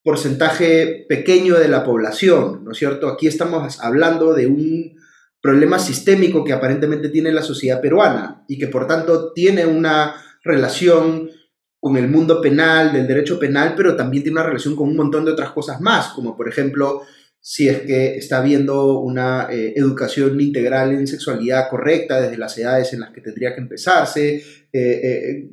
porcentaje pequeño de la población, ¿no es cierto? Aquí estamos hablando de un problema sistémico que aparentemente tiene la sociedad peruana y que por tanto tiene una relación con el mundo penal, del derecho penal, pero también tiene una relación con un montón de otras cosas más, como por ejemplo si es que está habiendo una eh, educación integral en sexualidad correcta desde las edades en las que tendría que empezarse, eh, eh,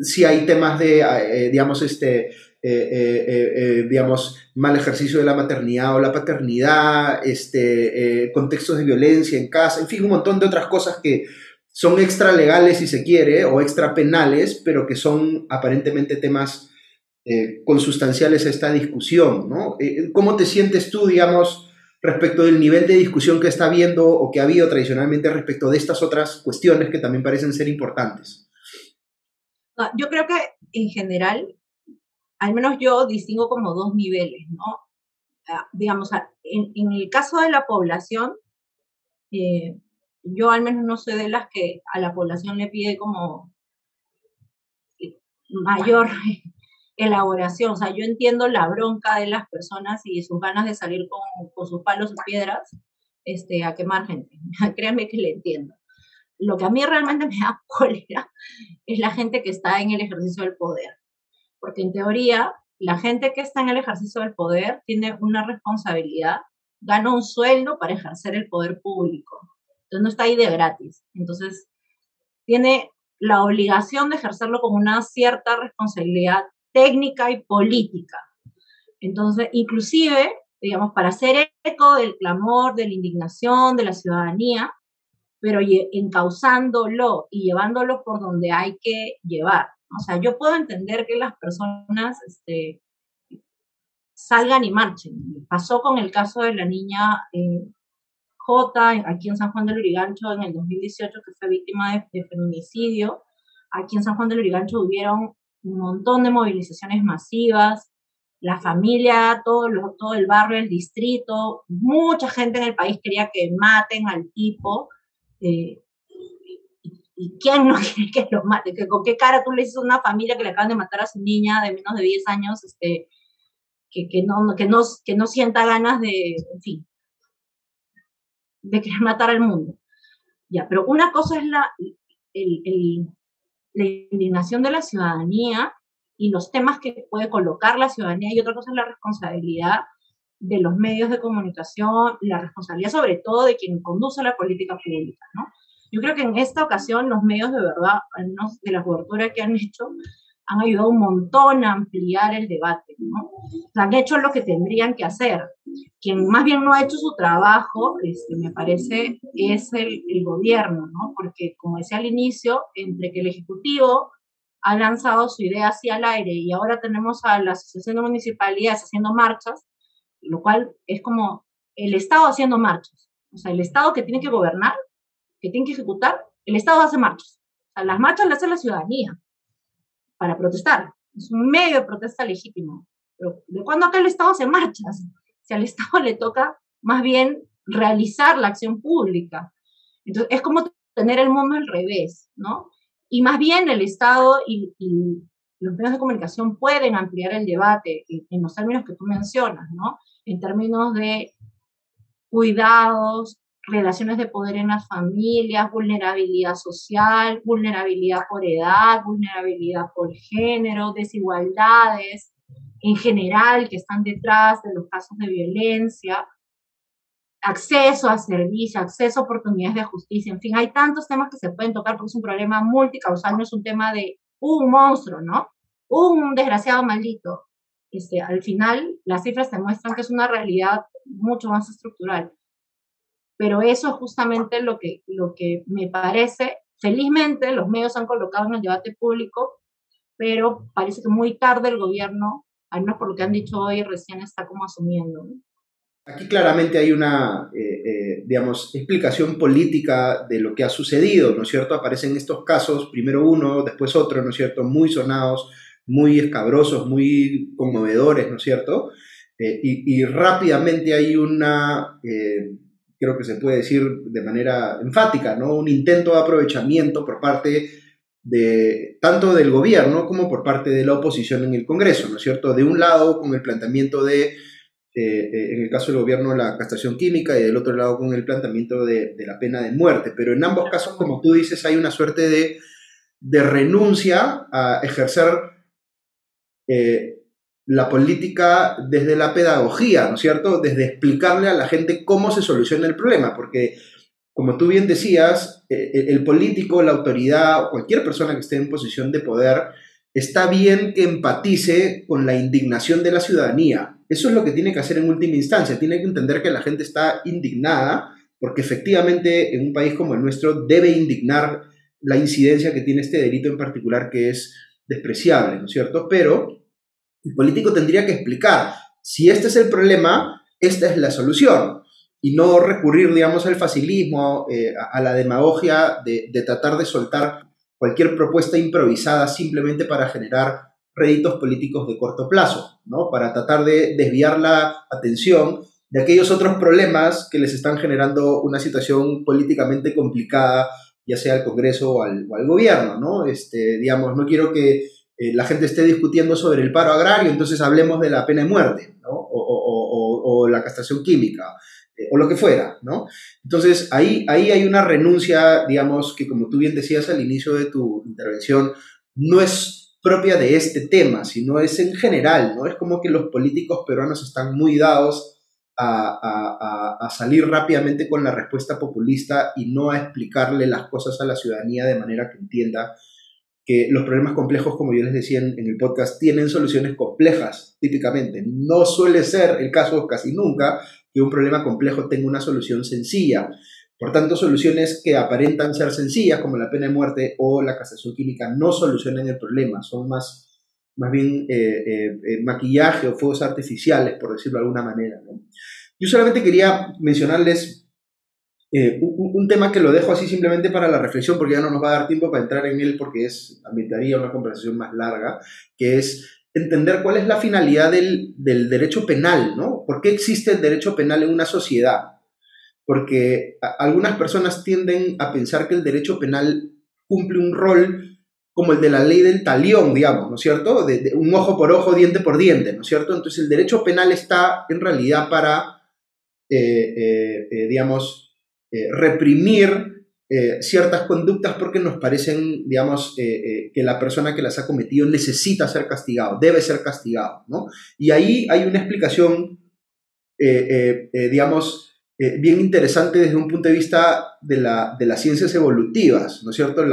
si hay temas de, digamos, este, digamos, mal ejercicio de la maternidad o la paternidad, este, contextos de violencia en casa, en fin, un montón de otras cosas que son extra legales si se quiere o extra penales, pero que son aparentemente temas eh, consustanciales a esta discusión, ¿no? Eh, ¿Cómo te sientes tú, digamos, respecto del nivel de discusión que está habiendo o que ha habido tradicionalmente respecto de estas otras cuestiones que también parecen ser importantes? Ah, yo creo que en general, al menos yo distingo como dos niveles, ¿no? Ah, digamos, en, en, el caso de la población, eh, yo al menos no soy de las que a la población le pide como mayor [LAUGHS] elaboración. O sea, yo entiendo la bronca de las personas y sus ganas de salir con, sus palos y piedras este, a quemar gente. [LAUGHS] Créanme que le entiendo. Lo que a mí realmente me da [LAUGHS] cólera es la gente que está en el ejercicio del poder. Porque en teoría, la gente que está en el ejercicio del poder tiene una responsabilidad, gana un sueldo para ejercer el poder público. Entonces no está ahí de gratis. Entonces tiene la obligación de ejercerlo con una cierta responsabilidad técnica y política. Entonces, inclusive, digamos, para hacer eco del clamor, de la indignación de la ciudadanía, pero encauzándolo y llevándolo por donde hay que llevar. O sea, yo puedo entender que las personas este, salgan y marchen. Pasó con el caso de la niña eh, J, aquí en San Juan del Urigancho, en el 2018, que fue víctima de, de feminicidio. Aquí en San Juan del Urigancho hubieron un montón de movilizaciones masivas, la familia, todo, todo el barrio, el distrito, mucha gente en el país quería que maten al tipo. Eh, y, quién no [LAUGHS] quiere que lo mate? ¿Con qué cara tú le dices a una familia que le acaban de matar a su niña de menos de 10 años, este, que, no, que, no, que no sienta ganas de, en fin, de querer matar al mundo? Ya, pero una cosa es la, el, el, la indignación de la ciudadanía y los temas que puede colocar la ciudadanía y otra cosa es la responsabilidad de los medios de comunicación, la responsabilidad sobre todo de quien conduce la política pública, ¿no? Yo creo que en esta ocasión los medios de verdad, de la cobertura que han hecho, han ayudado un montón a ampliar el debate, ¿no? han hecho lo que tendrían que hacer. Quien más bien no ha hecho su trabajo, este, me parece, es el, el gobierno, ¿no? Porque, como decía al inicio, entre que el Ejecutivo ha lanzado su idea hacia el aire y ahora tenemos a la Asociación de Municipalidades haciendo marchas, lo cual es como el Estado haciendo marchas. O sea, el Estado que tiene que gobernar, que tiene que ejecutar, el Estado hace marchas. O sea, las marchas las hace la ciudadanía para protestar. Es un medio de protesta legítimo. Pero ¿de cuándo acá el Estado hace marchas? Si al Estado le toca más bien realizar la acción pública. Entonces, es como tener el mundo al revés, ¿no? Y más bien el Estado y, los medios de comunicación pueden ampliar el debate en los términos que tú mencionas, ¿no? En términos de cuidados, relaciones de poder en las familias, vulnerabilidad social, vulnerabilidad por edad, vulnerabilidad por género, desigualdades en general que están detrás de los casos de violencia, acceso a servicio, acceso a oportunidades de justicia, en fin, hay tantos temas que se pueden tocar porque es un problema multicausal, no es un tema de un monstruo, ¿no? Un desgraciado maldito. Este, al final, las cifras demuestran que es una realidad mucho más estructural. Pero eso es justamente lo que, lo que me parece. Felizmente los medios han colocado en el debate público, pero parece que muy tarde el gobierno, al menos por lo que han dicho hoy, recién está como asumiendo. Aquí claramente hay una, eh, eh, digamos, explicación política de lo que ha sucedido, ¿no es cierto? Aparecen estos casos, primero uno, después otro, ¿no es cierto? Muy sonados, muy escabrosos, muy conmovedores, ¿no es cierto? Eh, y, y, rápidamente hay una creo que se puede decir de manera enfática, ¿no? Un intento de aprovechamiento por parte de tanto del gobierno como por parte de la oposición en el Congreso, ¿no es cierto? De un lado con el planteamiento de, eh, eh, en el caso del gobierno, la castración química y del otro lado con el planteamiento de, la pena de muerte. Pero en ambos casos, como tú dices, hay una suerte de, renuncia a ejercer eh, la política desde la pedagogía, ¿no es cierto? Desde explicarle a la gente cómo se soluciona el problema, porque como tú bien decías, eh, el político, la autoridad, cualquier persona que esté en posición de poder, está bien que empatice con la indignación de la ciudadanía. Eso es lo que tiene que hacer en última instancia. Tiene que entender que la gente está indignada porque efectivamente en un país como el nuestro debe indignar la incidencia que tiene este delito en particular que es despreciable, ¿no es cierto? Pero el político tendría que explicar, si este es el problema, esta es la solución. Y no recurrir, digamos, al facilismo, eh, a, la demagogia de, tratar de soltar cualquier propuesta improvisada simplemente para generar réditos políticos de corto plazo, ¿no? Para tratar de desviar la atención de aquellos otros problemas que les están generando una situación políticamente complicada, ya sea al Congreso o al, o al gobierno, ¿no? Este, digamos, no quiero que eh, la gente esté discutiendo sobre el paro agrario, entonces hablemos de la pena de muerte, ¿no? o, la castración química, eh, o lo que fuera, ¿no? Entonces, ahí, ahí hay una renuncia, digamos, que como tú bien decías al inicio de tu intervención, no es propia de este tema, sino es en general, ¿no? Es como que los políticos peruanos están muy dados a, a, salir rápidamente con la respuesta populista y no a explicarle las cosas a la ciudadanía de manera que entienda que los problemas complejos, como yo les decía en, el podcast, tienen soluciones complejas, típicamente. No suele ser el caso casi nunca que un problema complejo tenga una solución sencilla. Por tanto, soluciones que aparentan ser sencillas, como la pena de muerte o la castración química, no solucionan el problema, son más, más bien eh, eh, eh, maquillaje o fuegos artificiales, por decirlo de alguna manera. Yo solamente quería mencionarles eh, un, tema que lo dejo así simplemente para la reflexión, porque ya no nos va a dar tiempo para entrar en él, porque es, ambientaría una conversación más larga, que es entender cuál es la finalidad del, del derecho penal, ¿no? ¿Por qué existe el derecho penal en una sociedad? Porque algunas personas tienden a pensar que el derecho penal cumple un rol como el de la ley del talión, digamos, ¿no es cierto? De, un ojo por ojo, diente por diente, ¿no es cierto? Entonces el derecho penal está en realidad para, eh, eh, digamos, eh, reprimir eh, ciertas conductas porque nos parecen, digamos, eh, que la persona que las ha cometido necesita ser castigado, debe ser castigado, ¿no? Y ahí hay una explicación, digamos, bien interesante desde un punto de vista de, la, de las ciencias evolutivas, ¿no es cierto? el,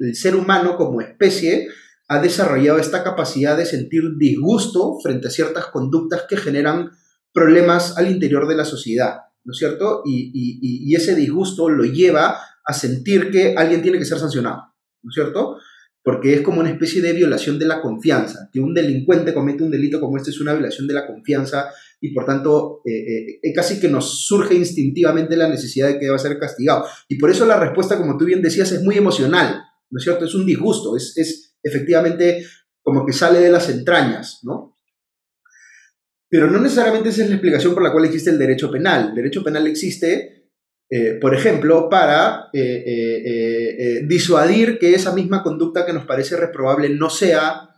el ser humano como especie ha desarrollado esta capacidad de sentir disgusto frente a ciertas conductas que generan problemas al interior de la sociedad. ¿No es cierto? Y, ese disgusto lo lleva a sentir que alguien tiene que ser sancionado, ¿no es cierto? Porque es como una especie de violación de la confianza, que un delincuente comete un delito como este es una violación de la confianza y por tanto eh, eh, casi que nos surge instintivamente la necesidad de que deba ser castigado. Y por eso la respuesta, como tú bien decías, es muy emocional, ¿no es cierto? Es un disgusto, es, es efectivamente como que sale de las entrañas, ¿no? Pero no necesariamente esa es la explicación por la cual existe el derecho penal. El derecho penal existe, eh, por ejemplo, para eh, eh, disuadir que esa misma conducta que nos parece reprobable no sea,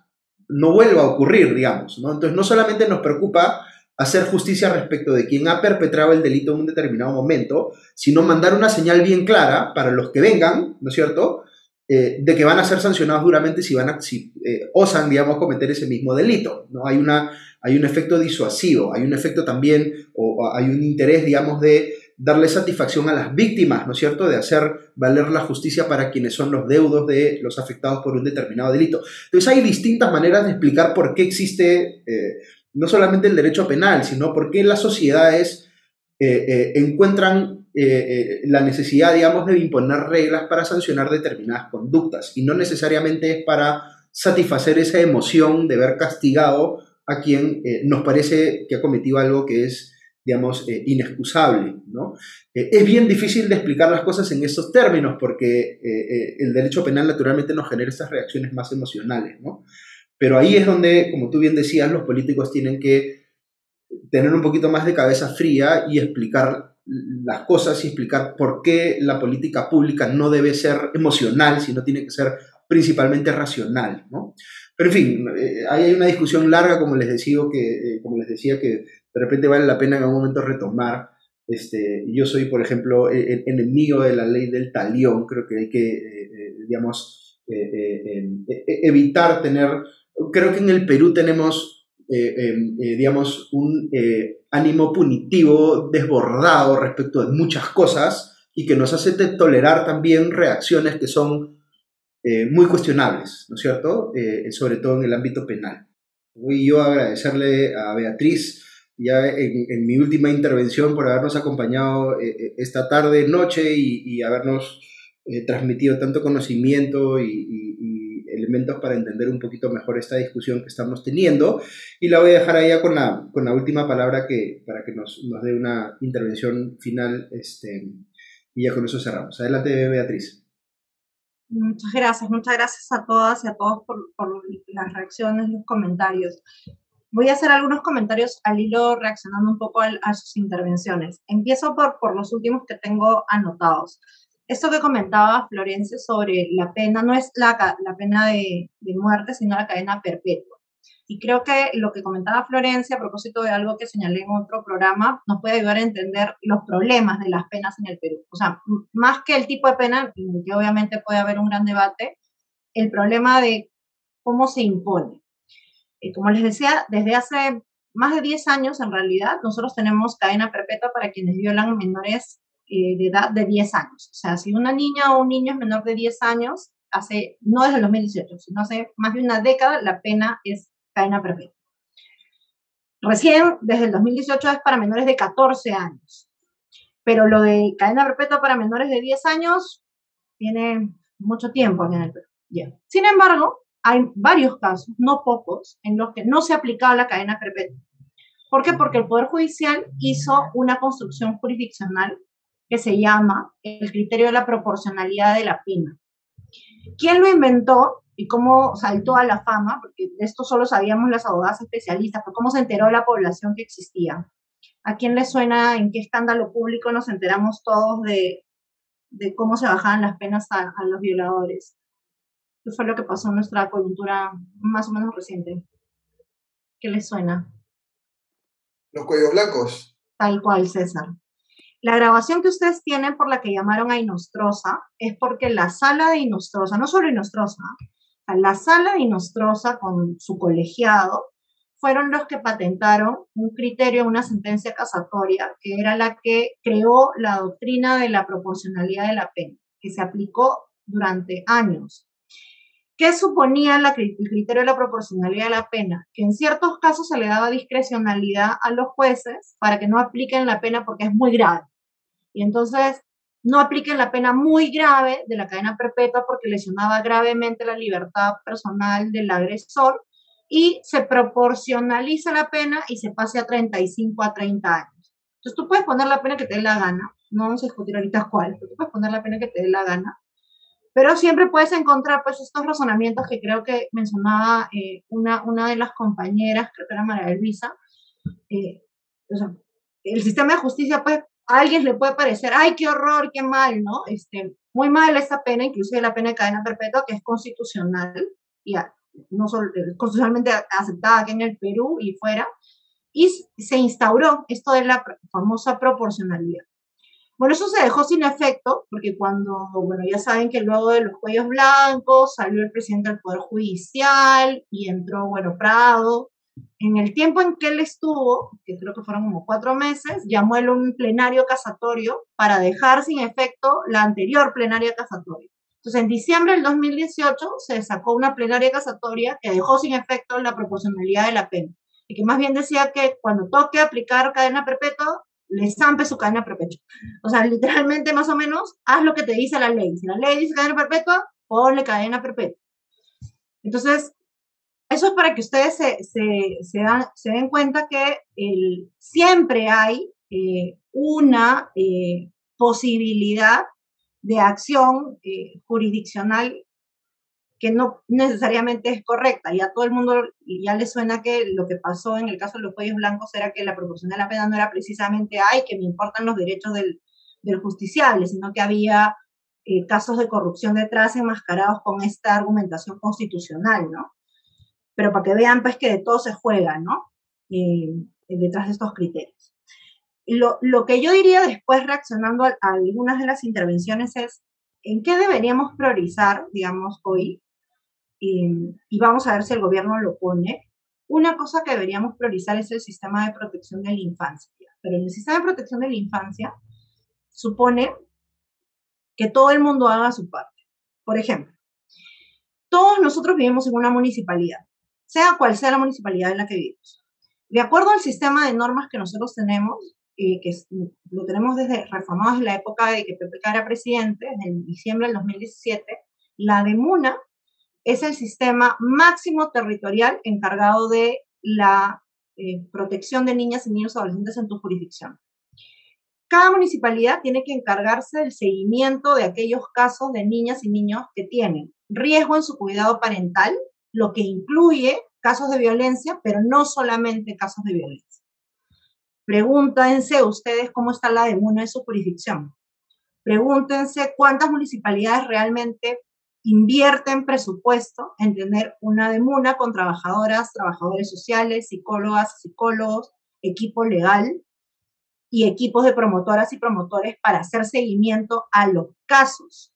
no vuelva a ocurrir, digamos. ¿no? Entonces, no solamente nos preocupa hacer justicia respecto de quien ha perpetrado el delito en un determinado momento, sino mandar una señal bien clara para los que vengan, ¿no es cierto?, de que van a ser sancionados duramente si, van a, si osan, digamos, cometer ese mismo delito. ¿no? Hay una hay un efecto disuasivo, hay un efecto también, o hay un interés, digamos, de darle satisfacción a las víctimas, ¿no es cierto?, de hacer valer la justicia para quienes son los deudos de los afectados por un determinado delito. Entonces hay distintas maneras de explicar por qué existe eh, no solamente el derecho penal, sino por qué las sociedades eh, eh, la necesidad, digamos, de imponer reglas para sancionar determinadas conductas, y no necesariamente es para satisfacer esa emoción de ver castigado a quien eh, nos parece que ha cometido algo que es, digamos, inexcusable. ¿no? Es bien difícil de explicar las cosas en esos términos porque el derecho penal naturalmente nos genera estas reacciones más emocionales. ¿no? Pero ahí es donde, como tú bien decías, los políticos tienen que tener un poquito más de cabeza fría y explicar las cosas y explicar por qué la política pública no debe ser emocional, sino tiene que ser principalmente racional, ¿no? Pero en fin, eh, ahí hay una discusión larga, como les, decía, que, eh, como les decía, que de repente vale la pena en algún momento retomar. Este, yo soy, por ejemplo, e, e, enemigo de la ley del talión, creo que hay que, eh, digamos, e, evitar tener, creo que en el Perú tenemos, em, digamos, un ánimo punitivo desbordado respecto de muchas cosas y que nos hace tolerar también reacciones que son eh, muy cuestionables, ¿no es cierto? Eh, sobre todo en el ámbito penal. Voy yo a agradecerle a Beatriz ya en, mi última intervención por habernos acompañado eh, esta tarde, noche y, habernos transmitido tanto conocimiento y, elementos para entender un poquito mejor esta discusión que estamos teniendo. Y la voy a dejar allá con la, con la última palabra que, para que nos, nos dé una intervención final este, y ya con eso cerramos. Adelante, Beatriz. Muchas gracias, muchas gracias a todas y a todos por, las reacciones, los comentarios. Voy a hacer algunos comentarios al hilo reaccionando un poco a, sus intervenciones. Empiezo por, por los últimos que tengo anotados. Esto que comentaba Florencia sobre la pena, no es la, la pena de, de muerte, sino la cadena perpetua. Y creo que lo que comentaba Florencia a propósito de algo que señalé en otro programa nos puede ayudar a entender los problemas de las penas en el Perú. O sea, más que el tipo de pena, que obviamente puede haber un gran debate, el problema de cómo se impone. Y como les decía, desde hace más de 10 años, en realidad, nosotros tenemos cadena perpetua para quienes violan menores eh, de edad de 10 años. O sea, si una niña o un niño es menor de 10 años, hace, no desde el 2018, sino hace más de una década, la pena es cadena perpetua. Recién, desde el 2018, es para menores de 14 años. Pero lo de cadena perpetua para menores de 10 años tiene mucho tiempo en el Perú. Sin embargo, hay varios casos, no pocos, en los que no se ha aplicado la cadena perpetua. ¿Por qué? Porque el Poder Judicial hizo una construcción jurisdiccional que se llama el criterio de la proporcionalidad de la pena. ¿Quién lo inventó? y cómo saltó a la fama, porque de esto solo sabíamos las abogadas especialistas, pero cómo se enteró la población que existía. ¿A quién le suena en qué escándalo público nos enteramos todos de, de cómo se bajaban las penas a, a los violadores? ¿Qué fue lo que pasó en nuestra coyuntura más o menos reciente? ¿Qué les suena? Los cuellos blancos. Tal cual, César. La grabación que ustedes tienen por la que llamaron a Inostrosa es porque la sala de Inostrosa, no solo Inostrosa, la sala de Inostrosa con su colegiado fueron los que patentaron un criterio, una sentencia casatoria, que era la que creó la doctrina de la proporcionalidad de la pena, que se aplicó durante años. ¿Qué suponía el criterio de la proporcionalidad de la pena? Que en ciertos casos se le daba discrecionalidad a los jueces para que no apliquen la pena porque es muy grave. Y entonces no apliquen la pena muy grave de la cadena perpetua porque lesionaba gravemente la libertad personal del agresor y se proporcionaliza la pena y se pase a 35 a 30 años. Entonces tú puedes poner la pena que te dé la gana, no vamos a discutir ahorita cuál, pero tú puedes poner la pena que te dé la gana, pero siempre puedes encontrar pues estos razonamientos que creo que mencionaba eh, una, una de las compañeras, creo que era María Luisa, eh, o sea, el sistema de justicia pues a alguien le puede parecer, ay, qué horror, qué mal, ¿no? Este, muy mal esa pena, inclusive la pena de cadena perpetua, que es constitucional, y no solo eh, constitucionalmente aceptada aquí en el Perú y fuera, y se instauró esto de la famosa proporcionalidad. Bueno, eso se dejó sin efecto, porque cuando, bueno, ya saben que luego de los cuellos blancos salió el presidente del Poder Judicial y entró, bueno, Prado, en el tiempo en que él estuvo, que creo que fueron como cuatro meses, llamó él un plenario casatorio para dejar sin efecto la anterior plenaria casatoria. Entonces, en diciembre del 2018 se sacó una plenaria casatoria que dejó sin efecto la proporcionalidad de la pena y que más bien decía que cuando toque aplicar cadena perpetua, le zampe su cadena perpetua. O sea, literalmente, más o menos, haz lo que te dice la ley. Si la ley dice cadena perpetua, ponle cadena perpetua. Entonces, eso es para que ustedes se, se, se, den cuenta que siempre hay eh, una eh, posibilidad de acción eh, jurisdiccional que no necesariamente es correcta. Ya todo el mundo ya le suena que lo que pasó en el caso de los cuellos blancos era que la proporción de la pena no era precisamente, ay, que me importan los derechos del, del justiciable, sino que había eh, casos de corrupción detrás enmascarados con esta argumentación constitucional, ¿no? Pero para que vean, pues, que de todo se juega, ¿no? Eh, detrás de estos criterios. Lo, lo, que yo diría después, reaccionando a, a, algunas de las intervenciones, es en qué deberíamos priorizar, digamos, hoy, y, y vamos a ver si el gobierno lo pone. Una cosa que deberíamos priorizar es el sistema de protección de la infancia. Pero el sistema de protección de la infancia supone que todo el mundo haga su parte. Por ejemplo, todos nosotros vivimos en una municipalidad, sea cual sea la municipalidad en la que vivimos. De acuerdo al sistema de normas que nosotros tenemos, eh, que lo tenemos desde reformados en la época de que PPK era presidente, en diciembre del 2017, la de MUNA es el sistema máximo territorial encargado de la eh, protección de niñas y niños adolescentes en tu jurisdicción. Cada municipalidad tiene que encargarse del seguimiento de aquellos casos de niñas y niños que tienen riesgo en su cuidado parental, lo que incluye casos de violencia, pero no solamente casos de violencia. Pregúntense ustedes cómo está la demuna en su jurisdicción. Pregúntense cuántas municipalidades realmente invierten presupuesto en tener una demuna con trabajadoras, trabajadores sociales, psicólogas, psicólogos, equipo legal y equipos de promotoras y promotores para hacer seguimiento a los casos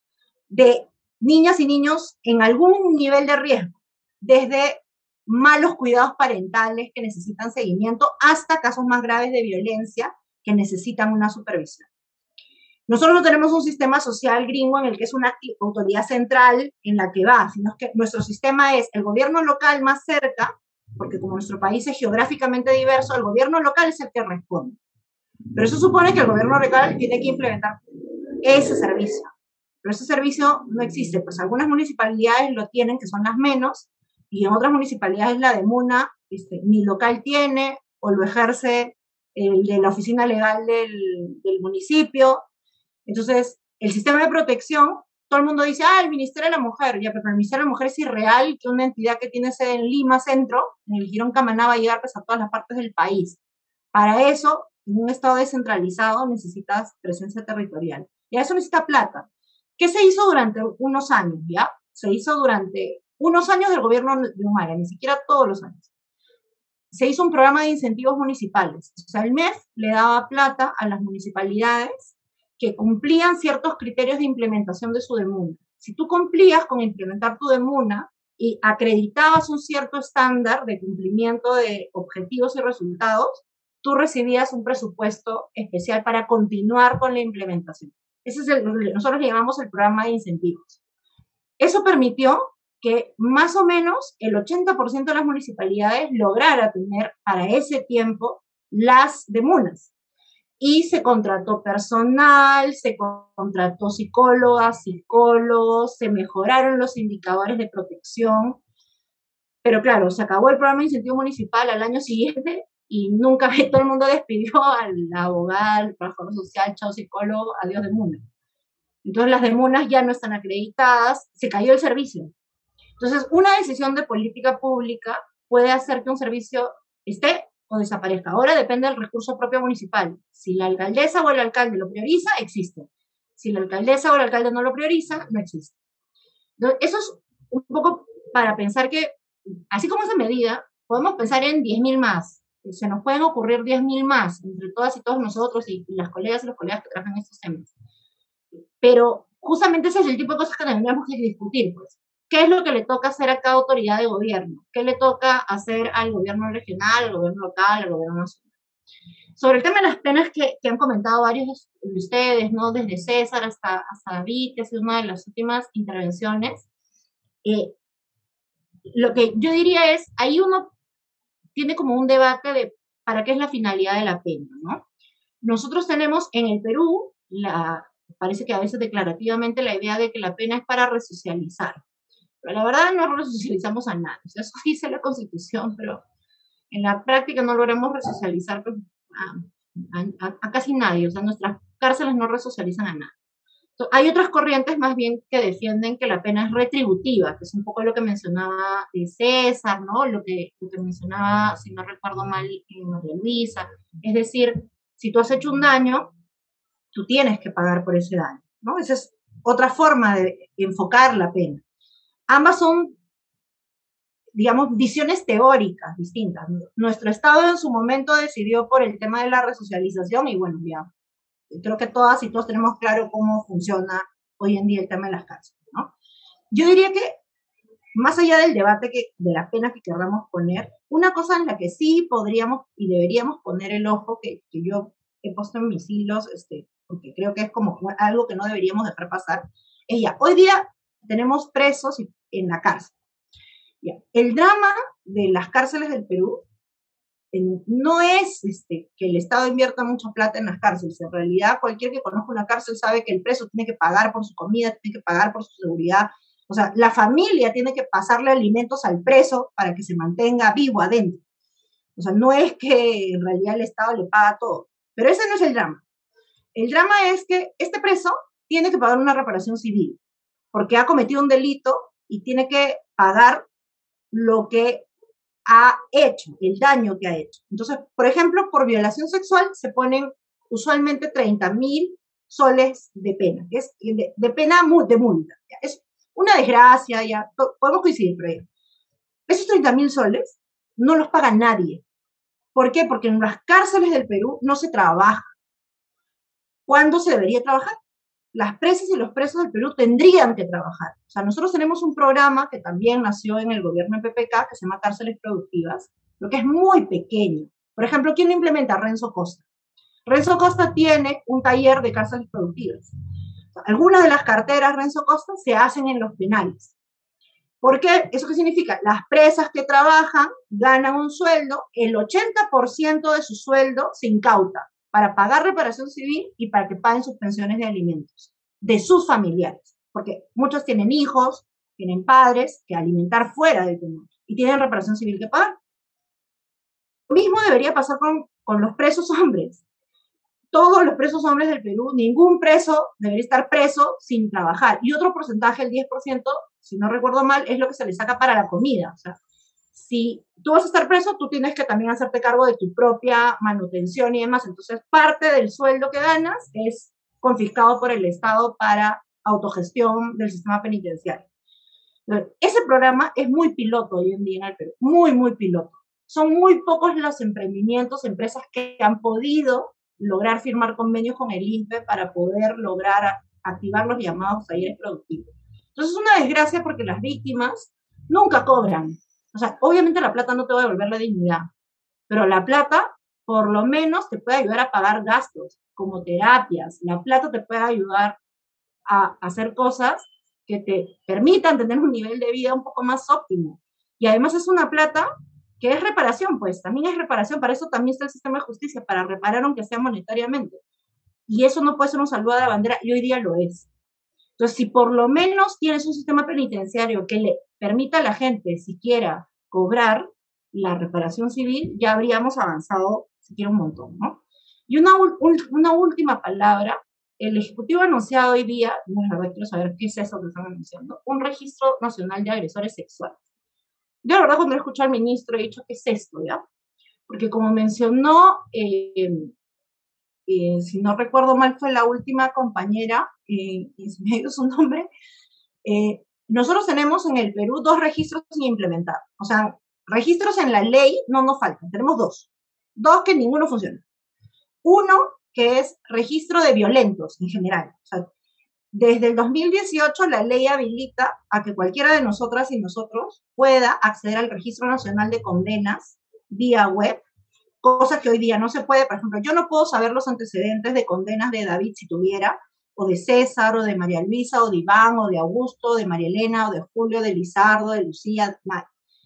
de niñas y niños en algún nivel de riesgo, desde malos cuidados parentales que necesitan seguimiento hasta casos más graves de violencia que necesitan una supervisión. Nosotros no tenemos un sistema social gringo en el que es una autoridad central en la que va, sino que nuestro sistema es el gobierno local más cerca, porque como nuestro país es geográficamente diverso, el gobierno local es el que responde. Pero eso supone que el gobierno local tiene que implementar ese servicio. Pero ese servicio no existe, pues algunas municipalidades lo tienen, que son las menos, y en otras municipalidades la de Muna este, ni local tiene, o lo ejerce el de la oficina legal del, del municipio. Entonces, el sistema de protección, todo el mundo dice, ah, el Ministerio de la Mujer, ya, pero el Ministerio de la Mujer es irreal que una entidad que tiene sede en Lima Centro, en el Girón Camaná, va a llegar pues, a todas las partes del país. Para eso en un estado descentralizado necesitas presencia territorial. Y a eso necesita plata. ¿Qué se hizo durante unos años? ¿Ya? Se hizo durante unos años del gobierno de Humala, ni siquiera todos los años. Se hizo un programa de incentivos municipales. O sea, el MEF le daba plata a las municipalidades que cumplían ciertos criterios de implementación de su demuna. Si tú cumplías con implementar tu demuna y acreditabas un cierto estándar de cumplimiento de objetivos y resultados, tú recibías un presupuesto especial para continuar con la implementación. Ese es el, nosotros le llamamos el programa de incentivos. Eso permitió que más o menos el 80% de las municipalidades lograra tener para ese tiempo las demunas. Y se contrató personal, se contrató psicólogas, psicólogos, se mejoraron los indicadores de protección. Pero claro, se acabó el programa de incentivo municipal al año siguiente y nunca [LAUGHS] todo el mundo despidió al abogado, al trabajador social, chao psicólogo, adiós de MUNA. Entonces las demunas ya no están acreditadas, se cayó el servicio. Entonces, una decisión de política pública puede hacer que un servicio esté o desaparezca. Ahora depende del recurso propio municipal. Si la alcaldesa o el alcalde lo prioriza, existe. Si la alcaldesa o el alcalde no lo prioriza, no existe. Entonces, eso es un poco para pensar que, así como esa medida, podemos pensar en 10.000 más, se nos pueden ocurrir 10.000 más entre todas y todos nosotros y, las colegas y los colegas que trabajan estos temas. Pero justamente ese es el tipo de cosas que tendríamos que discutir, pues. ¿Qué es lo que le toca hacer a cada autoridad de gobierno? ¿Qué le toca hacer al gobierno regional, al gobierno local, al gobierno nacional? Sobre el tema de las penas que, que han comentado varios de ustedes, ¿no? Desde César hasta, hasta David, que ha sido una de las últimas intervenciones, eh, lo que yo diría es, ahí uno tiene como un debate de para qué es la finalidad de la pena, ¿no? Nosotros tenemos en el Perú, la, parece que a veces declarativamente, la idea de que la pena es para resocializar. Pero la verdad no resocializamos a nadie. eso dice la Constitución, pero en la práctica no logramos resocializar pues, a, a, a, casi nadie. O sea, nuestras cárceles no resocializan a nadie. Hay otras corrientes más bien que defienden que la pena es retributiva, que es un poco lo que mencionaba eh, César, ¿no? Lo que, lo que mencionaba, si no recuerdo mal, eh, María Luisa. Es decir, si tú has hecho un daño, tú tienes que pagar por ese daño, ¿no? Esa es otra forma de enfocar la pena. Ambas son, digamos, visiones teóricas distintas. Nuestro Estado en su momento decidió por el tema de la resocialización y bueno, ya creo que todas y todos tenemos claro cómo funciona hoy en día el tema de las cárceles, ¿no? Yo diría que más allá del debate que, de la pena que queramos poner, una cosa en la que sí podríamos y deberíamos poner el ojo, que, que yo he puesto en mis hilos, este, porque creo que es como algo que no deberíamos dejar pasar, es ya, hoy día tenemos presos en la cárcel. El drama de las cárceles del Perú no es este, que el Estado invierta mucha plata en las cárceles. En realidad, cualquier que conozca una cárcel sabe que el preso tiene que pagar por su comida, tiene que pagar por su seguridad. O sea, la familia tiene que pasarle alimentos al preso para que se mantenga vivo adentro. O sea, no es que en realidad el Estado le paga todo. Pero ese no es el drama. El drama es que este preso tiene que pagar una reparación civil porque ha cometido un delito y tiene que pagar lo que ha hecho, el daño que ha hecho. Entonces, por ejemplo, por violación sexual se ponen usualmente 30 mil soles de pena, que es de, pena de multa. Es una desgracia, ya podemos coincidir, pero esos 30 mil soles no los paga nadie. ¿Por qué? Porque en las cárceles del Perú no se trabaja. ¿Cuándo se debería trabajar? Las presas y los presos del Perú tendrían que trabajar. O sea, nosotros tenemos un programa que también nació en el gobierno de PPK, que se llama Cárceles Productivas, lo que es muy pequeño. Por ejemplo, ¿quién lo implementa? Renzo Costa. Renzo Costa tiene un taller de cárceles productivas. algunas de las carteras Renzo Costa se hacen en los penales. ¿Por qué? ¿Eso qué significa? Las presas que trabajan ganan un sueldo, el 80% de su sueldo se incauta para pagar reparación civil y para que paguen sus pensiones de alimentos de sus familiares, porque muchos tienen hijos, tienen padres que alimentar fuera del penal y tienen reparación civil que pagar. Lo mismo debería pasar con, con los presos hombres. Todos los presos hombres del Perú, ningún preso debería estar preso sin trabajar. Y otro porcentaje, el 10%, si no recuerdo mal, es lo que se le saca para la comida. O sea, si tú vas a estar preso, tú tienes que también hacerte cargo de tu propia manutención y demás. Entonces, parte del sueldo que ganas es confiscado por el Estado para autogestión del sistema penitenciario. Ese programa es muy piloto hoy en día en el Perú, muy, muy piloto. Son muy pocos los emprendimientos, empresas que han podido lograr firmar convenios con el INPE para poder lograr activar los llamados talleres productivos. Entonces es una desgracia porque las víctimas nunca cobran, o sea, obviamente la plata no te va a devolver la dignidad, pero la plata por lo menos te puede ayudar a pagar gastos, como terapias. La plata te puede ayudar a hacer cosas que te permitan tener un nivel de vida un poco más óptimo. Y además es una plata que es reparación, pues también es reparación, para eso también está el sistema de justicia, para reparar aunque sea monetariamente. Y eso no puede ser un saludo de bandera, y hoy día lo es. Entonces, si por lo menos tienes un sistema penitenciario que le permita a la gente siquiera cobrar la reparación civil, ya habríamos avanzado siquiera un montón, ¿no? Y una, última palabra, el Ejecutivo ha anunciado hoy día, no la verdad quiero saber qué es eso que están anunciando, un registro nacional de agresores sexuales. Yo la verdad cuando he escuchado al ministro he dicho, ¿qué es esto, ya? Porque como mencionó, eh, eh, si no recuerdo mal, fue la última compañera, eh, y se me dio su nombre, eh, nosotros tenemos en el Perú dos registros sin implementar. O sea, registros en la ley no nos faltan, tenemos dos. Dos que ninguno funciona. Uno que es registro de violentos en general. O sea, desde el 2018 la ley habilita a que cualquiera de nosotras y nosotros pueda acceder al Registro Nacional de Condenas vía web, cosa que hoy día no se puede. Por ejemplo, yo no puedo saber los antecedentes de condenas de David si tuviera, o de César, o de María Luisa, o de Iván, o de Augusto, de María Elena, o de Julio, de Lizardo, de Lucía,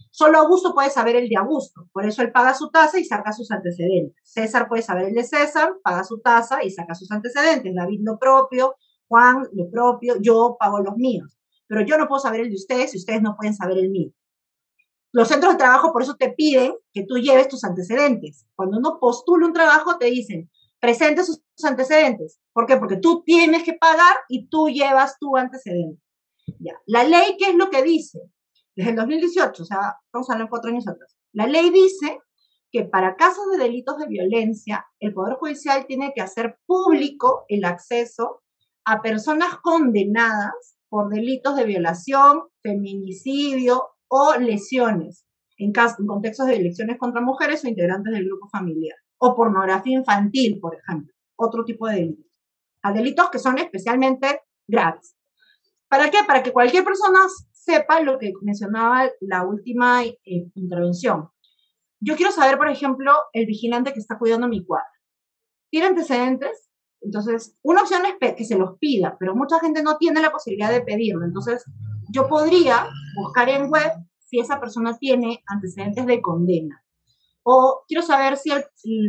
Solo Augusto puede saber el de Augusto, por eso él paga su tasa y saca sus antecedentes. César puede saber el de César, paga su tasa y saca sus antecedentes. David lo propio, Juan lo propio, yo pago los míos. Pero yo no puedo saber el de ustedes y ustedes no pueden saber el mío. Los centros de trabajo por eso te piden que tú lleves tus antecedentes. Cuando uno postula un trabajo, te dicen, presente sus antecedentes. ¿Por qué? Porque tú tienes que pagar y tú llevas tu antecedente. Ya. La ley, ¿qué es lo que dice? Desde el 2018, o sea, estamos hablando cuatro años atrás. La ley dice que para casos de delitos de violencia, el Poder Judicial tiene que hacer público el acceso a personas condenadas por delitos de violación, feminicidio o lesiones, en, caso, en contextos de elecciones contra mujeres o integrantes del grupo familiar, o pornografía infantil, por ejemplo, otro tipo de delitos. A delitos que son especialmente graves. ¿Para qué? Para que cualquier persona sepa lo que mencionaba la última eh, intervención. Yo quiero saber, por ejemplo, el vigilante que está cuidando mi cuadra. ¿Tiene antecedentes? Entonces, una opción es que se los pida, pero mucha gente no tiene la posibilidad de pedirlo. Entonces, yo podría buscar en web si esa persona tiene antecedentes de condena. O quiero saber si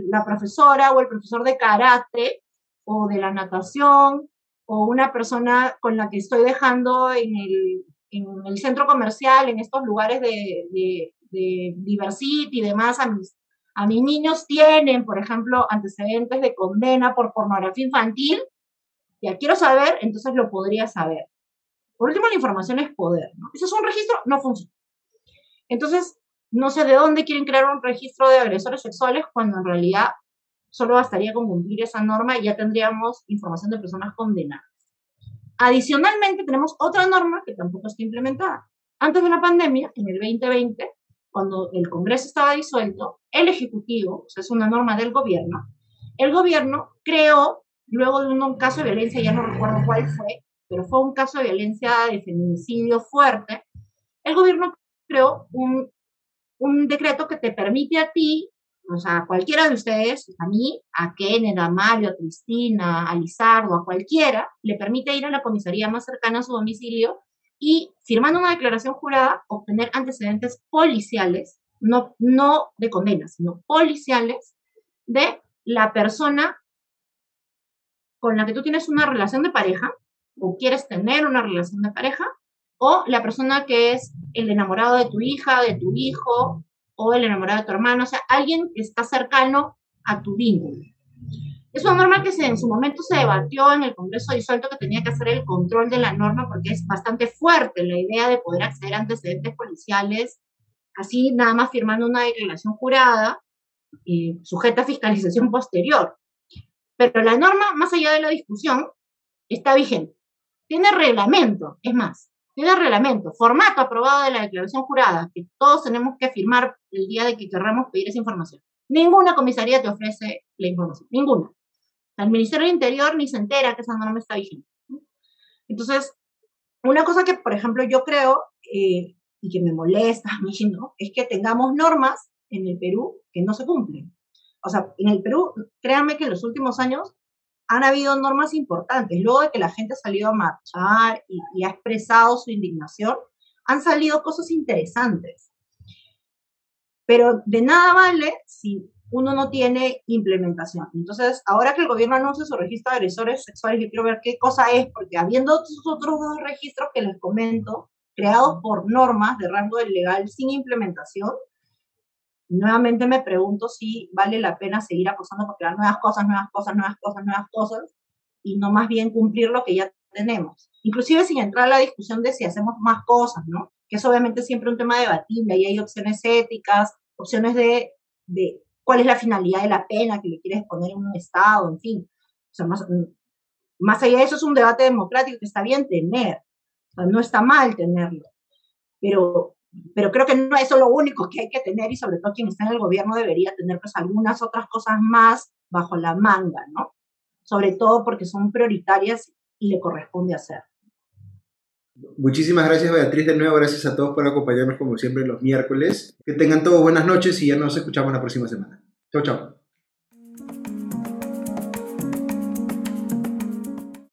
la profesora o el profesor de karate o de la natación o una persona con la que estoy dejando en el, en el centro comercial, en estos lugares de, de, de Diversity y demás, a mis, a mis niños tienen, por ejemplo, antecedentes de condena por pornografía infantil, ya quiero saber, entonces lo podría saber. Por último, la información es poder. ¿no? Eso es un registro, no funciona. Entonces, no sé de dónde quieren crear un registro de agresores sexuales cuando en realidad solo bastaría con cumplir esa norma y ya tendríamos información de personas condenadas. Adicionalmente, tenemos otra norma que tampoco está implementada. Antes de la pandemia, en el 2020, cuando el Congreso estaba disuelto, el Ejecutivo, o sea, es una norma del gobierno, el gobierno creó, luego de un caso de violencia, ya no recuerdo cuál fue, pero fue un caso de violencia de feminicidio fuerte, el gobierno creó un, un decreto que te permite a ti o sea, a cualquiera de ustedes, a mí, a Kenneth, a Mario, a Cristina, a Lizardo, a cualquiera, le permite ir a la comisaría más cercana a su domicilio y, firmando una declaración jurada, obtener antecedentes policiales, no, no de condenas, sino policiales, de la persona con la que tú tienes una relación de pareja o quieres tener una relación de pareja, o la persona que es el enamorado de tu hija, de tu hijo, o el enamorado de tu hermano, o sea, alguien que está cercano a tu vínculo. Es una norma que se, en su momento se debatió en el Congreso disuelto que tenía que hacer el control de la norma porque es bastante fuerte la idea de poder acceder a antecedentes policiales, así nada más firmando una declaración jurada y sujeta a fiscalización posterior. Pero la norma, más allá de la discusión, está vigente. Tiene reglamento, es más, tiene reglamento, formato aprobado de la declaración jurada, que todos tenemos que firmar el día de que querramos pedir esa información. Ninguna comisaría te ofrece la información, ninguna. El Ministerio del Interior ni se entera que esa norma está vigente. Entonces, una cosa que, por ejemplo, yo creo eh, y que me molesta a mí, [LAUGHS] ¿no? Es que tengamos normas en el Perú que no se cumplen. O sea, en el Perú, créanme que en los últimos años han habido normas importantes. Luego de que la gente ha salido a marchar y, ha expresado su indignación, han salido cosas interesantes. Pero de nada vale si uno no tiene implementación. Entonces, ahora que el gobierno anuncia su registro de agresores sexuales, yo quiero ver qué cosa es, porque habiendo otros dos registros que les comento, creados por normas de rango legal sin implementación, nuevamente me pregunto si vale la pena seguir apostando por crear nuevas cosas, nuevas cosas, nuevas cosas, nuevas cosas, y no más bien cumplir lo que ya tenemos. Inclusive sin entrar a la discusión de si hacemos más cosas, ¿no? Que es obviamente siempre un tema debatible, y hay opciones éticas, opciones de, de cuál es la finalidad de la pena que le quieres poner en un Estado, en fin. O sea, más, más allá de eso es un debate democrático que está bien tener, o sea, no está mal tenerlo, pero pero creo que no es eso lo único que hay que tener y sobre todo quien está en el gobierno debería tener pues algunas otras cosas más bajo la manga, ¿no? Sobre todo porque son prioritarias y le corresponde hacer. Muchísimas gracias Beatriz de nuevo, gracias a todos por acompañarnos como siempre los miércoles. Que tengan todos buenas noches y ya nos escuchamos la próxima semana. Chao, chao.